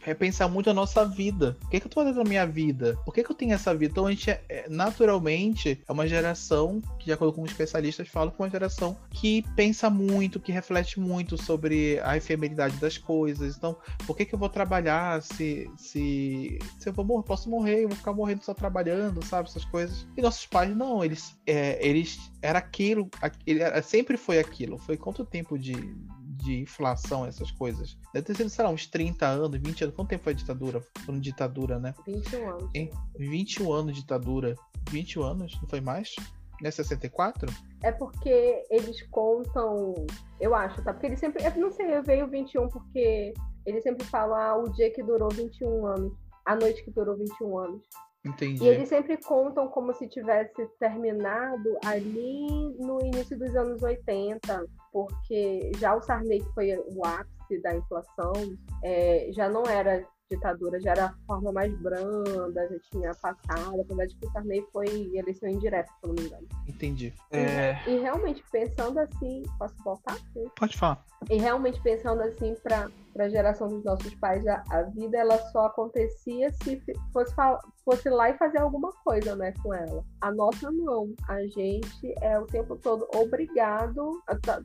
repensar muito a nossa vida. O que, é que eu tô fazendo na minha vida? Por que, que eu tenho essa vida? Então a gente, é, é naturalmente, é uma geração que, de acordo com especialistas, fala que é uma geração que pensa muito, que reflete muito sobre a efemeridade das coisas. Então, por que, que eu vou trabalhar se, se, se eu vou morrer? Posso morrer, eu vou ficar morrendo só trabalhando, sabe? Essas coisas. E nossos pais, não, eles, é, eles era aquilo, ele era, sempre foi aquilo. Foi quanto tempo de, de inflação, essas coisas. Deve ter sido, sei lá, uns 30 anos, 20 anos. Quanto tempo foi a ditadura? Foi ditadura, né? 21 anos. Em 21 anos de ditadura. 21 anos? Não foi mais? Não é 64? É porque eles contam, eu acho, tá? Porque eles sempre, eu não sei, eu veio 21 porque eles sempre falam ah, o dia que durou 21 anos, a noite que durou 21 anos. Entendi. E eles sempre contam como se tivesse terminado ali no início dos anos 80, porque já o Sarney, que foi o ápice da inflação, é, já não era ditadura, já era a forma mais branda, já tinha passado, apesar de que o Sarney foi eleição indireta, se não me engano. Entendi. É... E, e, realmente pensando assim, posso voltar? Sim. Pode falar. E realmente pensando assim para a geração dos nossos pais, a, a, vida ela só acontecia se fosse, fosse lá e fazer alguma coisa, né, com ela. A nossa não. A gente é o tempo todo obrigado, a, tá,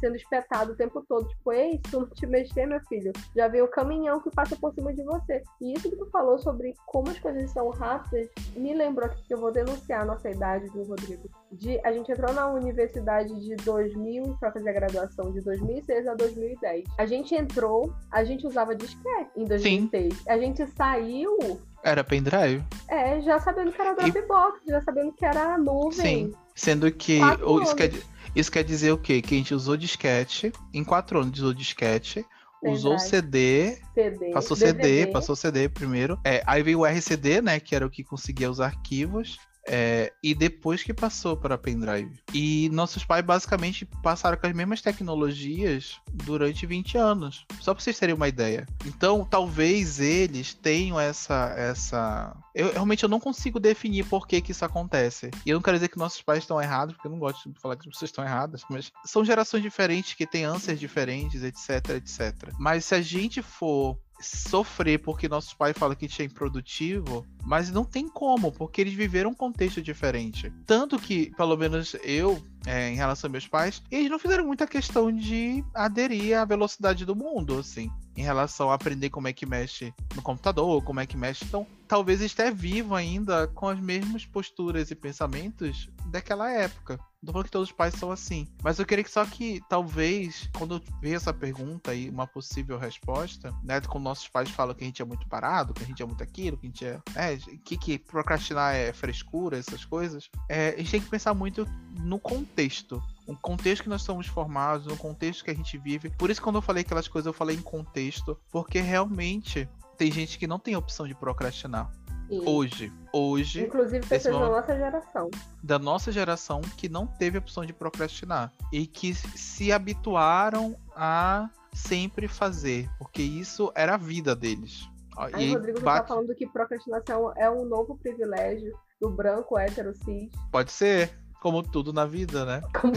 sendo espetado o tempo todo. Tipo, ei, se tu não te mexer, meu filho, já vem o caminhão que passa por cima de você. E isso que tu falou sobre como as coisas são rápidas, me lembrou que eu vou denunciar a nossa idade do Rodrigo. De, a gente entrou na universidade de 2000 para fazer a graduação de 2006 a 2010. A gente entrou, a gente usava disquete em 2006. Sim. A gente saiu era pendrive? É, já sabendo que era Dropbox, e... já sabendo que era nuvem. Sim, sendo que isso quer, isso quer dizer o quê? Que a gente usou disquete, em quatro anos usou disquete, usou CD, CD, passou DVD. CD, passou CD primeiro. É, aí veio o RCD, né, que era o que conseguia os arquivos. É, e depois que passou para pendrive. E nossos pais basicamente passaram com as mesmas tecnologias durante 20 anos. Só para vocês terem uma ideia. Então, talvez eles tenham essa. essa... Eu realmente eu não consigo definir por que, que isso acontece. E eu não quero dizer que nossos pais estão errados, porque eu não gosto de falar que as pessoas estão erradas, mas são gerações diferentes que têm ânsias diferentes, etc, etc. Mas se a gente for sofrer porque nossos pais falam que tinha improdutivo, mas não tem como, porque eles viveram um contexto diferente. Tanto que, pelo menos eu, é, em relação a meus pais, eles não fizeram muita questão de aderir à velocidade do mundo, assim, em relação a aprender como é que mexe no computador, como é que mexe. Então, talvez esteja vivo ainda com as mesmas posturas e pensamentos daquela época. Não falando que todos os pais são assim. Mas eu queria que só que, talvez, quando eu ver essa pergunta e uma possível resposta, né? Quando nossos pais falam que a gente é muito parado, que a gente é muito aquilo, que a gente é. é que, que procrastinar é frescura, essas coisas. É, a gente tem que pensar muito no contexto um contexto que nós somos formados, no contexto que a gente vive. Por isso, quando eu falei aquelas coisas, eu falei em contexto, porque realmente tem gente que não tem opção de procrastinar. Hoje. Hoje. Inclusive pessoas da nossa geração. Da nossa geração que não teve opção de procrastinar. E que se habituaram a sempre fazer. Porque isso era a vida deles. Aí, e Rodrigo bate... tá falando que procrastinação é um novo privilégio do branco hétero cis. Pode ser. Como tudo na vida, né? Como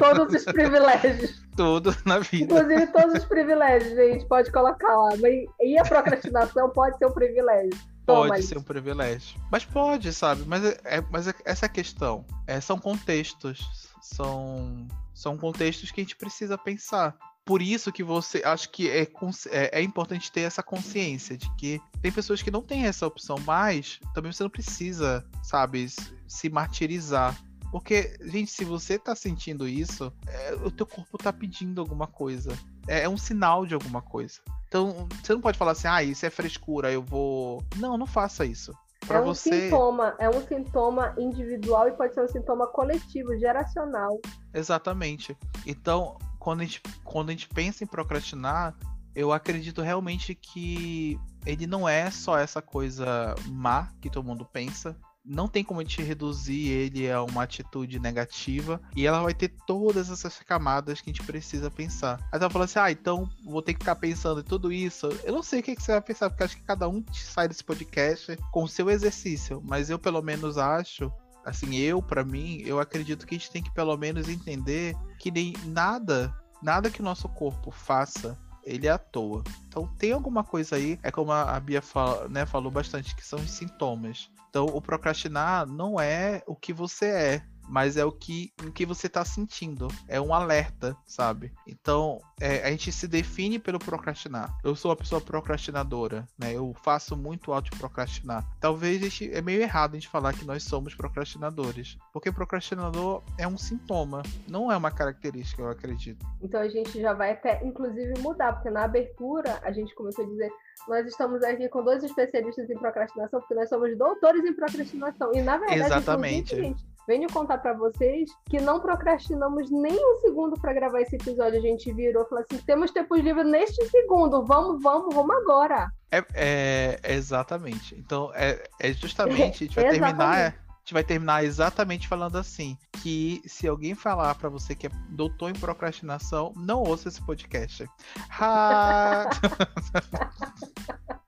todos os privilégios. tudo na vida. Inclusive todos os privilégios, gente, pode colocar lá. E a procrastinação pode ser um privilégio. Toma pode isso. ser um privilégio. Mas pode, sabe? Mas, é, é mas é, essa é a questão. É, são contextos. São, são contextos que a gente precisa pensar. Por isso que você. Acho que é, é, é importante ter essa consciência de que tem pessoas que não têm essa opção, mas também você não precisa, sabe, se martirizar porque, gente, se você tá sentindo isso, é, o teu corpo tá pedindo alguma coisa. É, é, um sinal de alguma coisa. Então, você não pode falar assim, ah, isso é frescura, eu vou. Não, não faça isso. Pra é um você... sintoma, é um sintoma individual e pode ser um sintoma coletivo, geracional. Exatamente. Então, quando a gente, quando a gente pensa em procrastinar, eu acredito realmente que ele não é só essa coisa má que todo mundo pensa não tem como a gente reduzir ele a uma atitude negativa e ela vai ter todas essas camadas que a gente precisa pensar. Aí ela fala assim: ah, então vou ter que ficar pensando em tudo isso. Eu não sei o que, que você vai pensar, porque acho que cada um sai desse podcast com o seu exercício, mas eu pelo menos acho assim, eu, para mim, eu acredito que a gente tem que pelo menos entender que nem nada nada que o nosso corpo faça ele é à toa. Então tem alguma coisa aí, é como a Bia fala, né, falou bastante, que são os sintomas. Então o procrastinar não é o que você é, mas é o que, o que você está sentindo. É um alerta, sabe? Então, é, a gente se define pelo procrastinar. Eu sou uma pessoa procrastinadora, né? Eu faço muito autoprocrastinar. Talvez gente, é meio errado a gente falar que nós somos procrastinadores, porque procrastinador é um sintoma, não é uma característica, eu acredito. Então a gente já vai até, inclusive, mudar, porque na abertura a gente começou a dizer nós estamos aqui com dois especialistas em procrastinação, porque nós somos doutores em procrastinação. E na verdade, Exatamente. Gente, venho contar para vocês que não procrastinamos nem um segundo para gravar esse episódio. A gente virou e falou assim: temos tempo livre neste segundo, vamos, vamos, vamos agora. É, é exatamente. Então, é, é justamente, a gente vai terminar. A gente vai terminar exatamente falando assim: que se alguém falar para você que é doutor em procrastinação, não ouça esse podcast. Ha!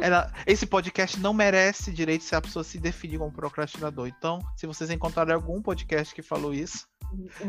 Ela, esse podcast não merece direito se a pessoa se definir como procrastinador. Então, se vocês encontrarem algum podcast que falou isso,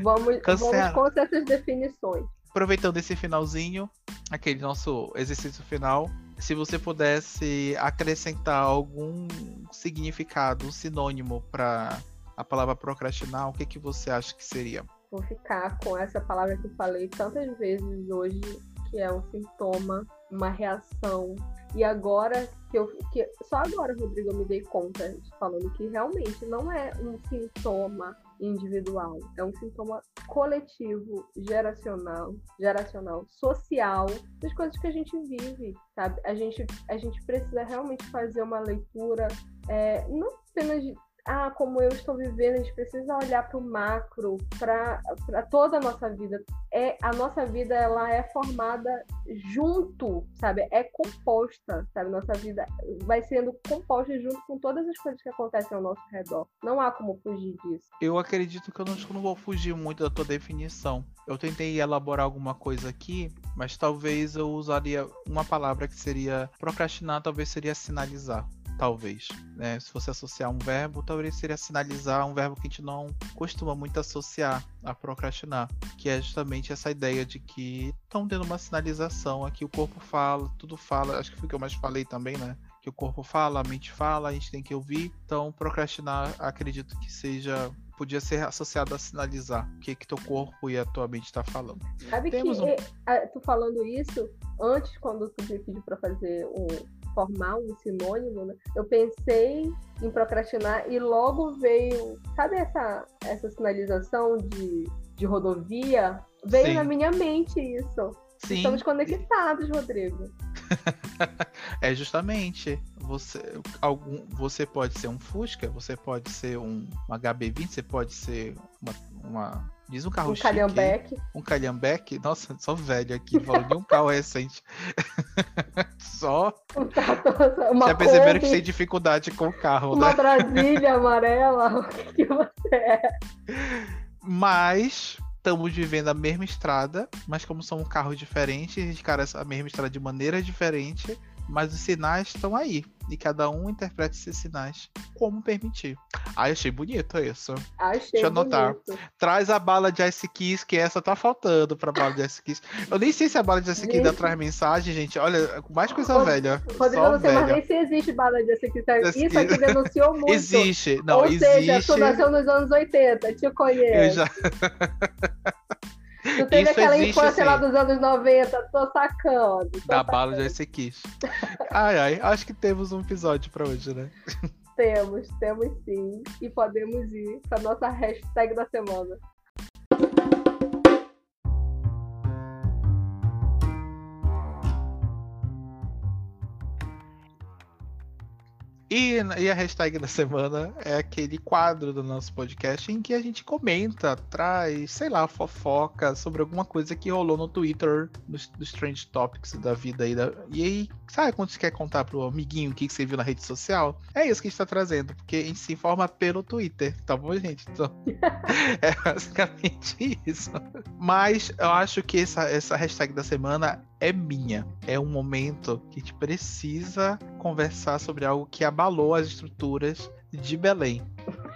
vamos, vamos contra essas definições. Aproveitando esse finalzinho, aquele nosso exercício final, se você pudesse acrescentar algum significado, um sinônimo para a palavra procrastinar, o que, que você acha que seria? Vou ficar com essa palavra que eu falei tantas vezes hoje, que é um sintoma, uma reação e agora que eu. Que, só agora, Rodrigo, eu me dei conta, falando que realmente não é um sintoma individual, é um sintoma coletivo, geracional, geracional, social, das coisas que a gente vive, sabe? A gente, a gente precisa realmente fazer uma leitura, é, não apenas ah, como eu estou vivendo, a gente precisa olhar para o macro, para toda a nossa vida. É a nossa vida ela é formada junto, sabe? É composta, sabe? Nossa vida vai sendo composta junto com todas as coisas que acontecem ao nosso redor. Não há como fugir disso. Eu acredito que eu não, não vou fugir muito da tua definição. Eu tentei elaborar alguma coisa aqui, mas talvez eu usaria uma palavra que seria procrastinar, talvez seria sinalizar talvez. Né? Se fosse associar um verbo, talvez seria sinalizar um verbo que a gente não costuma muito associar a procrastinar, que é justamente essa ideia de que estão tendo uma sinalização aqui, o corpo fala, tudo fala, acho que foi o que eu mais falei também, né? Que o corpo fala, a mente fala, a gente tem que ouvir. Então, procrastinar, acredito que seja podia ser associado a sinalizar o que que teu corpo e a tua mente está falando. Sabe Temos que um... tu falando isso antes quando tu me pediu para fazer o formar um sinônimo, né? Eu pensei em procrastinar e logo veio, sabe essa, essa sinalização de, de rodovia? Veio Sim. na minha mente isso. Sim. Estamos conectados, Rodrigo. é justamente. Você, algum, você pode ser um Fusca, você pode ser um, um HB20, você pode ser uma, uma Diz um carro um chique. Calhambeque. Um calhambeque. Nossa, só velho aqui, falando de um carro recente. só. Uma Já perceberam que tem dificuldade com o carro, uma né? Uma Brasília amarela. O que você é? Mas estamos vivendo a mesma estrada, mas como são carros diferentes, a gente cara a mesma estrada de maneira diferente, mas os sinais estão aí e cada um interpreta esses sinais como permitir. Ah, achei bonito isso. Achei Deixa eu anotar. Bonito. Traz a bala de Ice Kiss, que essa tá faltando pra bala de Ice Kiss. Eu nem sei se a bala de Ice Kiss ainda traz mensagem, gente. Olha, mais coisa Rod velha. Rodrigo, não sei mais nem se existe bala de Ice Kiss. Isso aqui denunciou muito. Existe. Não, Ou existe. seja, tu nasceu nos anos 80, te conheço. Eu já... Tu teve Isso aquela existe, infância sim. lá dos anos 90, tô sacando. Tô da sacando. bala de Ice Kiss. Ai, ai, acho que temos um episódio pra hoje, né? Temos, temos sim. E podemos ir pra nossa hashtag da semana. E, e, a hashtag da semana é aquele quadro do nosso podcast em que a gente comenta, traz, sei lá, fofoca sobre alguma coisa que rolou no Twitter, nos, nos Strange Topics da vida aí. Da, e aí, sabe quando você quer contar pro amiguinho o que, que você viu na rede social? É isso que a gente tá trazendo, porque a gente se informa pelo Twitter, tá bom, gente? Então, é basicamente isso. Mas eu acho que essa, essa hashtag da semana é minha. É um momento que a gente precisa conversar sobre algo que abalou as estruturas de Belém.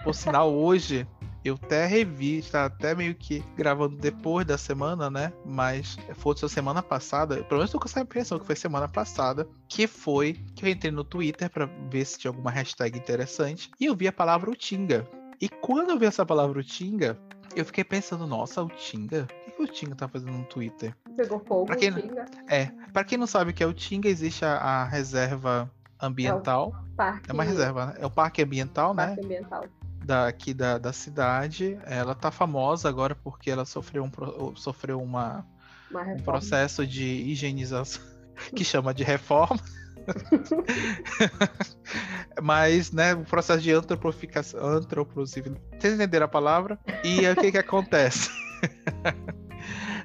Por sinal, hoje Eu até revi, está até meio que gravando depois da semana, né? Mas foi a semana passada, pelo menos tô com essa impressão que foi semana passada, que foi que eu entrei no Twitter para ver se tinha alguma hashtag interessante e eu vi a palavra Utinga. E quando eu vi essa palavra Utinga, eu fiquei pensando, nossa, o Tinga? O que o Tinga tá fazendo no Twitter? Pegou fogo, Pra quem- Tinga. É, pra quem não sabe o que é o Tinga, existe a, a reserva ambiental. Parque, É uma reserva, né? É o parque ambiental, né? Parque ambiental. Da, aqui da, da cidade. Ela tá famosa agora porque ela sofreu, um, sofreu uma, Uma um processo de higienização que chama de reforma. Mas, né, o processo de antropificação, antropocivil, vocês entenderam a palavra? E o que que acontece?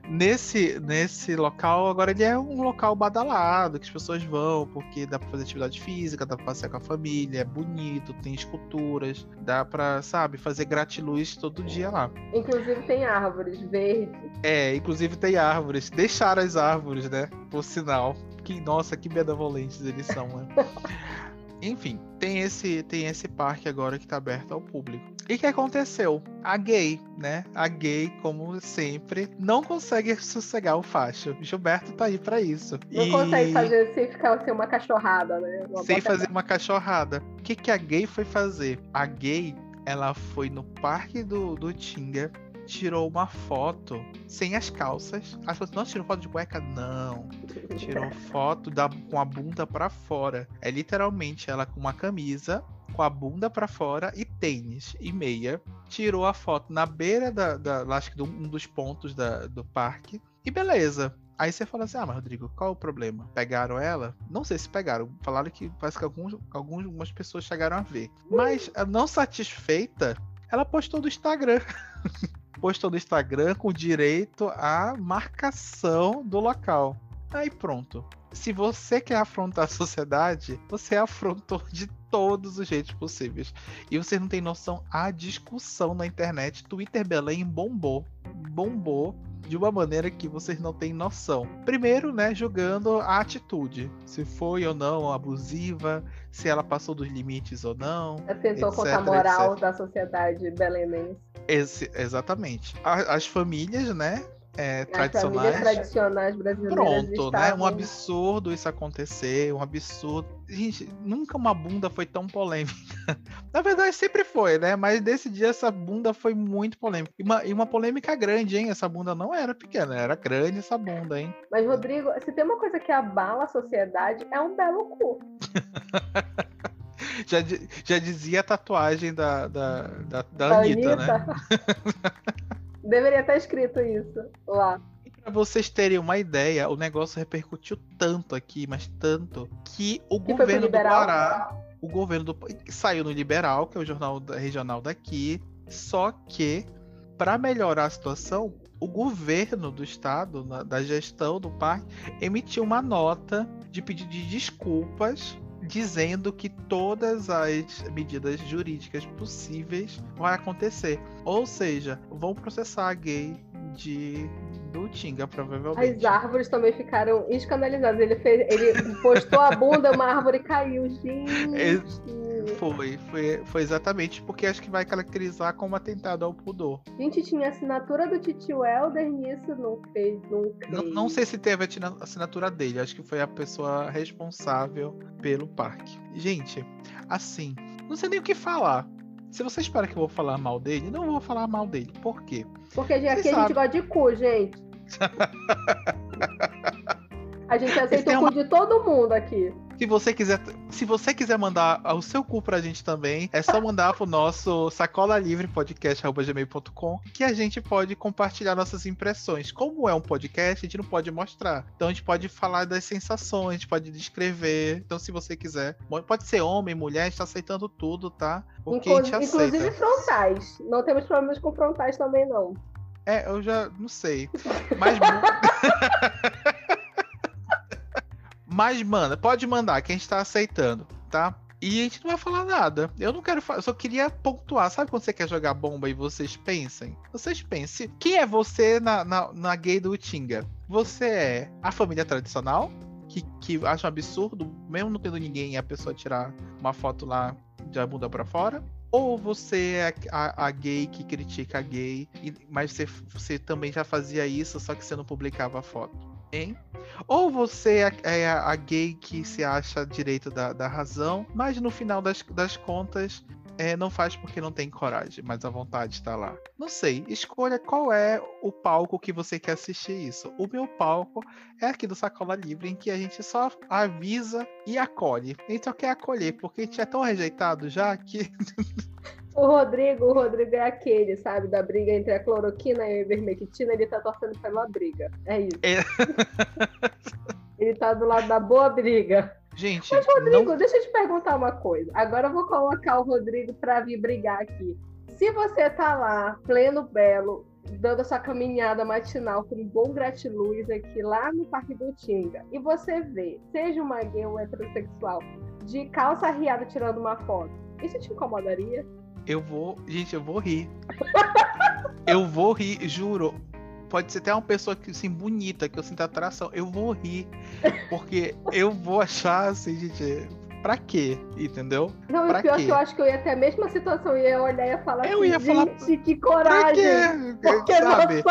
nesse, nesse local, agora ele é um local badalado, que as pessoas vão, porque dá pra fazer atividade física, dá pra passear com a família, é bonito, tem esculturas, dá pra, sabe, fazer gratiluz todo dia lá. Inclusive tem árvores verdes. É, inclusive tem árvores. Deixaram as árvores, né? Por sinal. Que, nossa, que benevolentes eles são, né? Enfim, tem esse, tem esse parque agora que tá aberto ao público. E o que aconteceu? A gay, né? A gay, como sempre, não consegue sossegar o facho. Gilberto tá aí pra isso. Não E- consegue fazer sem ficar sem uma cachorrada, né? Uma sem fazer uma cachorrada. O que, que a gay foi fazer? A gay, ela foi no parque do, do Tinga, tirou uma foto sem as calças. As pessoas, não tirou foto de cueca? Não. Tirou foto da, com a bunda pra fora. É literalmente ela com uma camisa, com a bunda pra fora e tênis e meia. Tirou a foto na beira da, da acho que de um dos pontos da, do parque. E beleza. Aí você fala assim, ah, mas Rodrigo, qual o problema? Pegaram ela? Não sei se pegaram. Falaram que parece que alguns, algumas pessoas chegaram a ver. Mas, não satisfeita, ela postou no Instagram. postou no Instagram com direito à marcação do local. Aí pronto. Se você quer afrontar a sociedade, você afrontou de todos os jeitos possíveis. E você não tem noção a discussão na internet. Twitter Belém bombou. Bombou de uma maneira que vocês não têm noção. Primeiro, né, julgando a atitude. Se foi ou não abusiva, se ela passou dos limites ou não. Atentou etc, contra a moral etc. da sociedade belenense. Esse- exatamente. A- as famílias, né, é, tradicionais. tradicionais brasileiras Pronto, né? Um absurdo isso acontecer, um absurdo. Gente, nunca uma bunda foi tão polêmica. Na verdade, sempre foi, né? Mas desse dia essa bunda foi muito polêmica. E uma, e uma polêmica grande, hein? Essa bunda não era pequena, era grande essa bunda, hein? Mas, Rodrigo, se tem uma coisa que abala a sociedade, é um belo cu. Já, já dizia a tatuagem da, da, da, da Da Anitta, né? Deveria estar escrito isso lá. E Pra vocês terem uma ideia, o negócio repercutiu tanto aqui, mas tanto, que o Que governo do. Pará, o governo do saiu no Liberal, que é o jornal regional daqui, só que para melhorar a situação, o governo do estado, na- da gestão do parque, emitiu uma nota de pedido de desculpas dizendo que todas as medidas jurídicas possíveis vão acontecer. Ou seja, vão processar a gay de do Tinga, provavelmente. As árvores também ficaram escandalizadas. Ele, fez, ele postou a bunda, uma árvore caiu. Gente. Foi, foi, foi exatamente porque acho que vai caracterizar como atentado ao pudor. Gente, tinha assinatura do Titio Helder nisso, não fez, não fez. Não, não sei se teve a assinatura dele, acho que foi a pessoa responsável pelo parque. Gente, assim, não sei nem o que falar. Se você espera que eu vou falar mal dele, não vou falar mal dele. Por quê? Porque Vocês a gente gosta de cu, gente. A gente aceita tem o cu uma- de todo mundo aqui. Se você quiser, se você quiser mandar o seu cu pra gente também, é só mandar pro nosso sacola livre podcast@gmail.com que a gente pode compartilhar nossas impressões. Como é um podcast, a gente não pode mostrar. Então a gente pode falar das sensações, a gente pode descrever. Então se você quiser, pode ser homem, mulher, a gente tá aceitando tudo, tá? Porque a Inclu- gente aceita. inclusive frontais. Não temos problemas com frontais também, não. É, eu já não sei. Mas. Mas, manda, pode mandar, que a gente tá aceitando, tá? E a gente não vai falar nada. Eu não quero falar, eu só queria pontuar. Sabe quando você quer jogar bomba e vocês pensem? Vocês pensem. Quem é você na, na, na gay do Tinga? Você é a família tradicional? Que, que acha um absurdo, mesmo não tendo ninguém, a pessoa tirar uma foto lá de bunda para fora? Ou você é a, a, gay que critica a gay, mas você, você também já fazia isso, só que você não publicava a foto? Hein? Ou você é, é a gay que se acha direito da, da razão, mas no final das, das contas é, não faz porque não tem coragem, mas a vontade está lá. Não sei, escolha qual é o palco que você quer assistir isso. O meu palco é aqui do Sacola Livre, em que a gente só avisa e acolhe. A gente só quer acolher, porque a gente é tão rejeitado já que. O Rodrigo, o Rodrigo é aquele, sabe, da briga entre a cloroquina e a ivermectina, ele tá torcendo pela briga. É isso. É... ele tá do lado da boa briga. Gente, Mas, Rodrigo, não... deixa eu te perguntar uma coisa. Agora eu vou colocar o Rodrigo para vir brigar aqui. Se você tá lá, pleno belo, dando a sua caminhada matinal com um bom gratiluz aqui lá no Parque do Tinga, e você vê, seja uma gay ou heterossexual, de calça riada tirando uma foto, isso te incomodaria? Eu vou. Gente, eu vou rir. eu vou rir, juro pode ser até uma pessoa que assim, bonita, que eu sinto atração, eu vou rir. Porque eu vou achar assim, gente, pra quê? Entendeu? Não, pra pior quê? que eu acho que eu ia ter a mesma situação, ia olhar e ia falar eu assim, ia falar, gente, que coragem! Porque sabe?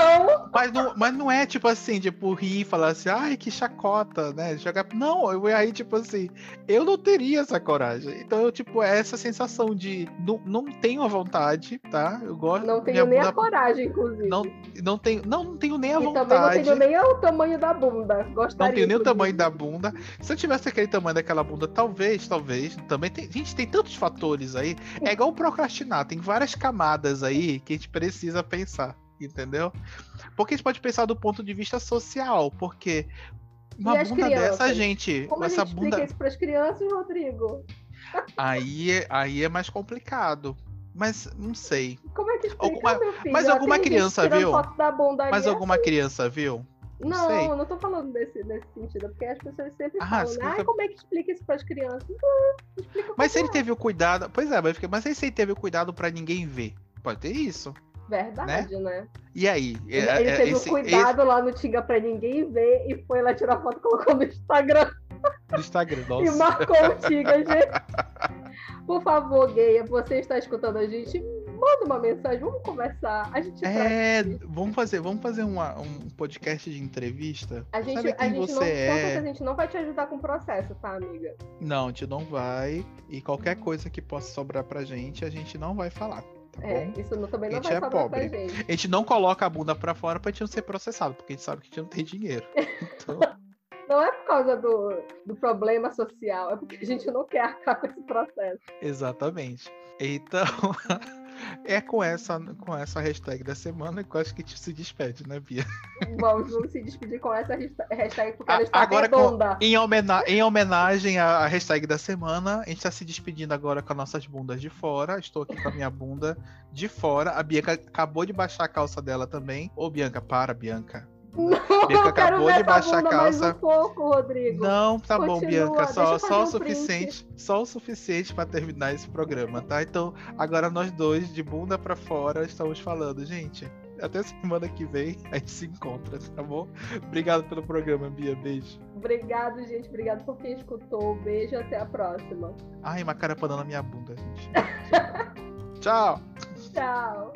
Mas não, mas não é tipo assim, tipo, rir e falar assim, ai, que chacota, né? Jogar... Não, eu ia aí, tipo assim, eu não teria essa coragem. Então, eu, tipo, é essa sensação de não, não tenho a vontade, tá? Eu gosto. Não tenho nem bunda... a coragem, inclusive. Não, não, tenho, não, não tenho nem a e vontade. Também não tenho nem o tamanho da bunda. Gostaria, não tenho nem o tamanho da bunda. Se eu tivesse aquele tamanho daquela bunda, talvez talvez. Também tem. Gente, tem tantos fatores aí. É igual procrastinar, tem várias camadas aí que a gente precisa pensar, entendeu? Porque a gente pode pensar do ponto de vista social, porque uma bunda crianças? dessa, gente. Como essa a gente bunda... isso para as crianças, Rodrigo? Aí, é, aí é mais complicado. Mas não sei. Como é que explica, alguma... Mas alguma criança viu? Mas alguma assim. criança viu? Não, sei. não tô falando desse, nesse sentido, porque as pessoas sempre ah, falam, né? ah, como é que explica isso para as crianças? Não, explica mas se ele teve o cuidado, pois é, mas, mas se ele teve o cuidado para ninguém ver, pode ter isso. Verdade, né? né? E aí? Ele, é, ele é, teve esse, o cuidado esse... lá no Tinga pra ninguém ver e foi lá tirar foto e colocou no Instagram. No Instagram, nossa. e marcou o Tinga, gente. Por favor, gay, você está escutando a gente? Manda uma mensagem, vamos conversar. A gente É, vamos fazer, vamos fazer uma, um podcast de entrevista. A gente, Sabe quem a gente você não, é. a gente não vai te ajudar com o processo, tá, amiga? Não, a gente não vai. E qualquer coisa que possa sobrar pra gente, a gente não vai falar. Tá é, bom? isso não, também não a gente vai é pobre. pra gente. A gente não coloca a bunda pra fora pra gente não ser processado, porque a gente sabe que a gente não tem dinheiro. Então... Não é por causa do, do problema social, é porque a gente não quer arcar com esse processo. Exatamente. Então, É com essa, com essa hashtag da semana que eu acho que te se despede, né, Bia? Vamos, vamos se despedir com essa hashtag porque ela está agora redonda. Com, em, homena em homenagem à hashtag da semana, a gente está se despedindo agora com as nossas bundas de fora. Estou aqui com a minha bunda de fora. A Bianca acabou de baixar a calça dela também. Ô, Bianca, para, Bianca. Não, Bianca acabou de baixar a calça. Um pouco, Rodrigo. Não, tá Continua, bom, Bianca. Só, só o suficiente, só o suficiente para terminar esse programa, tá? Então, agora nós dois, de bunda para fora, estamos falando, gente. Até semana que vem a gente se encontra, tá bom? Obrigado pelo programa, Bia. Beijo. Obrigado, gente. Obrigado por quem escutou. Beijo, até a próxima. Ai, uma cara na minha bunda, gente. Tchau. Tchau.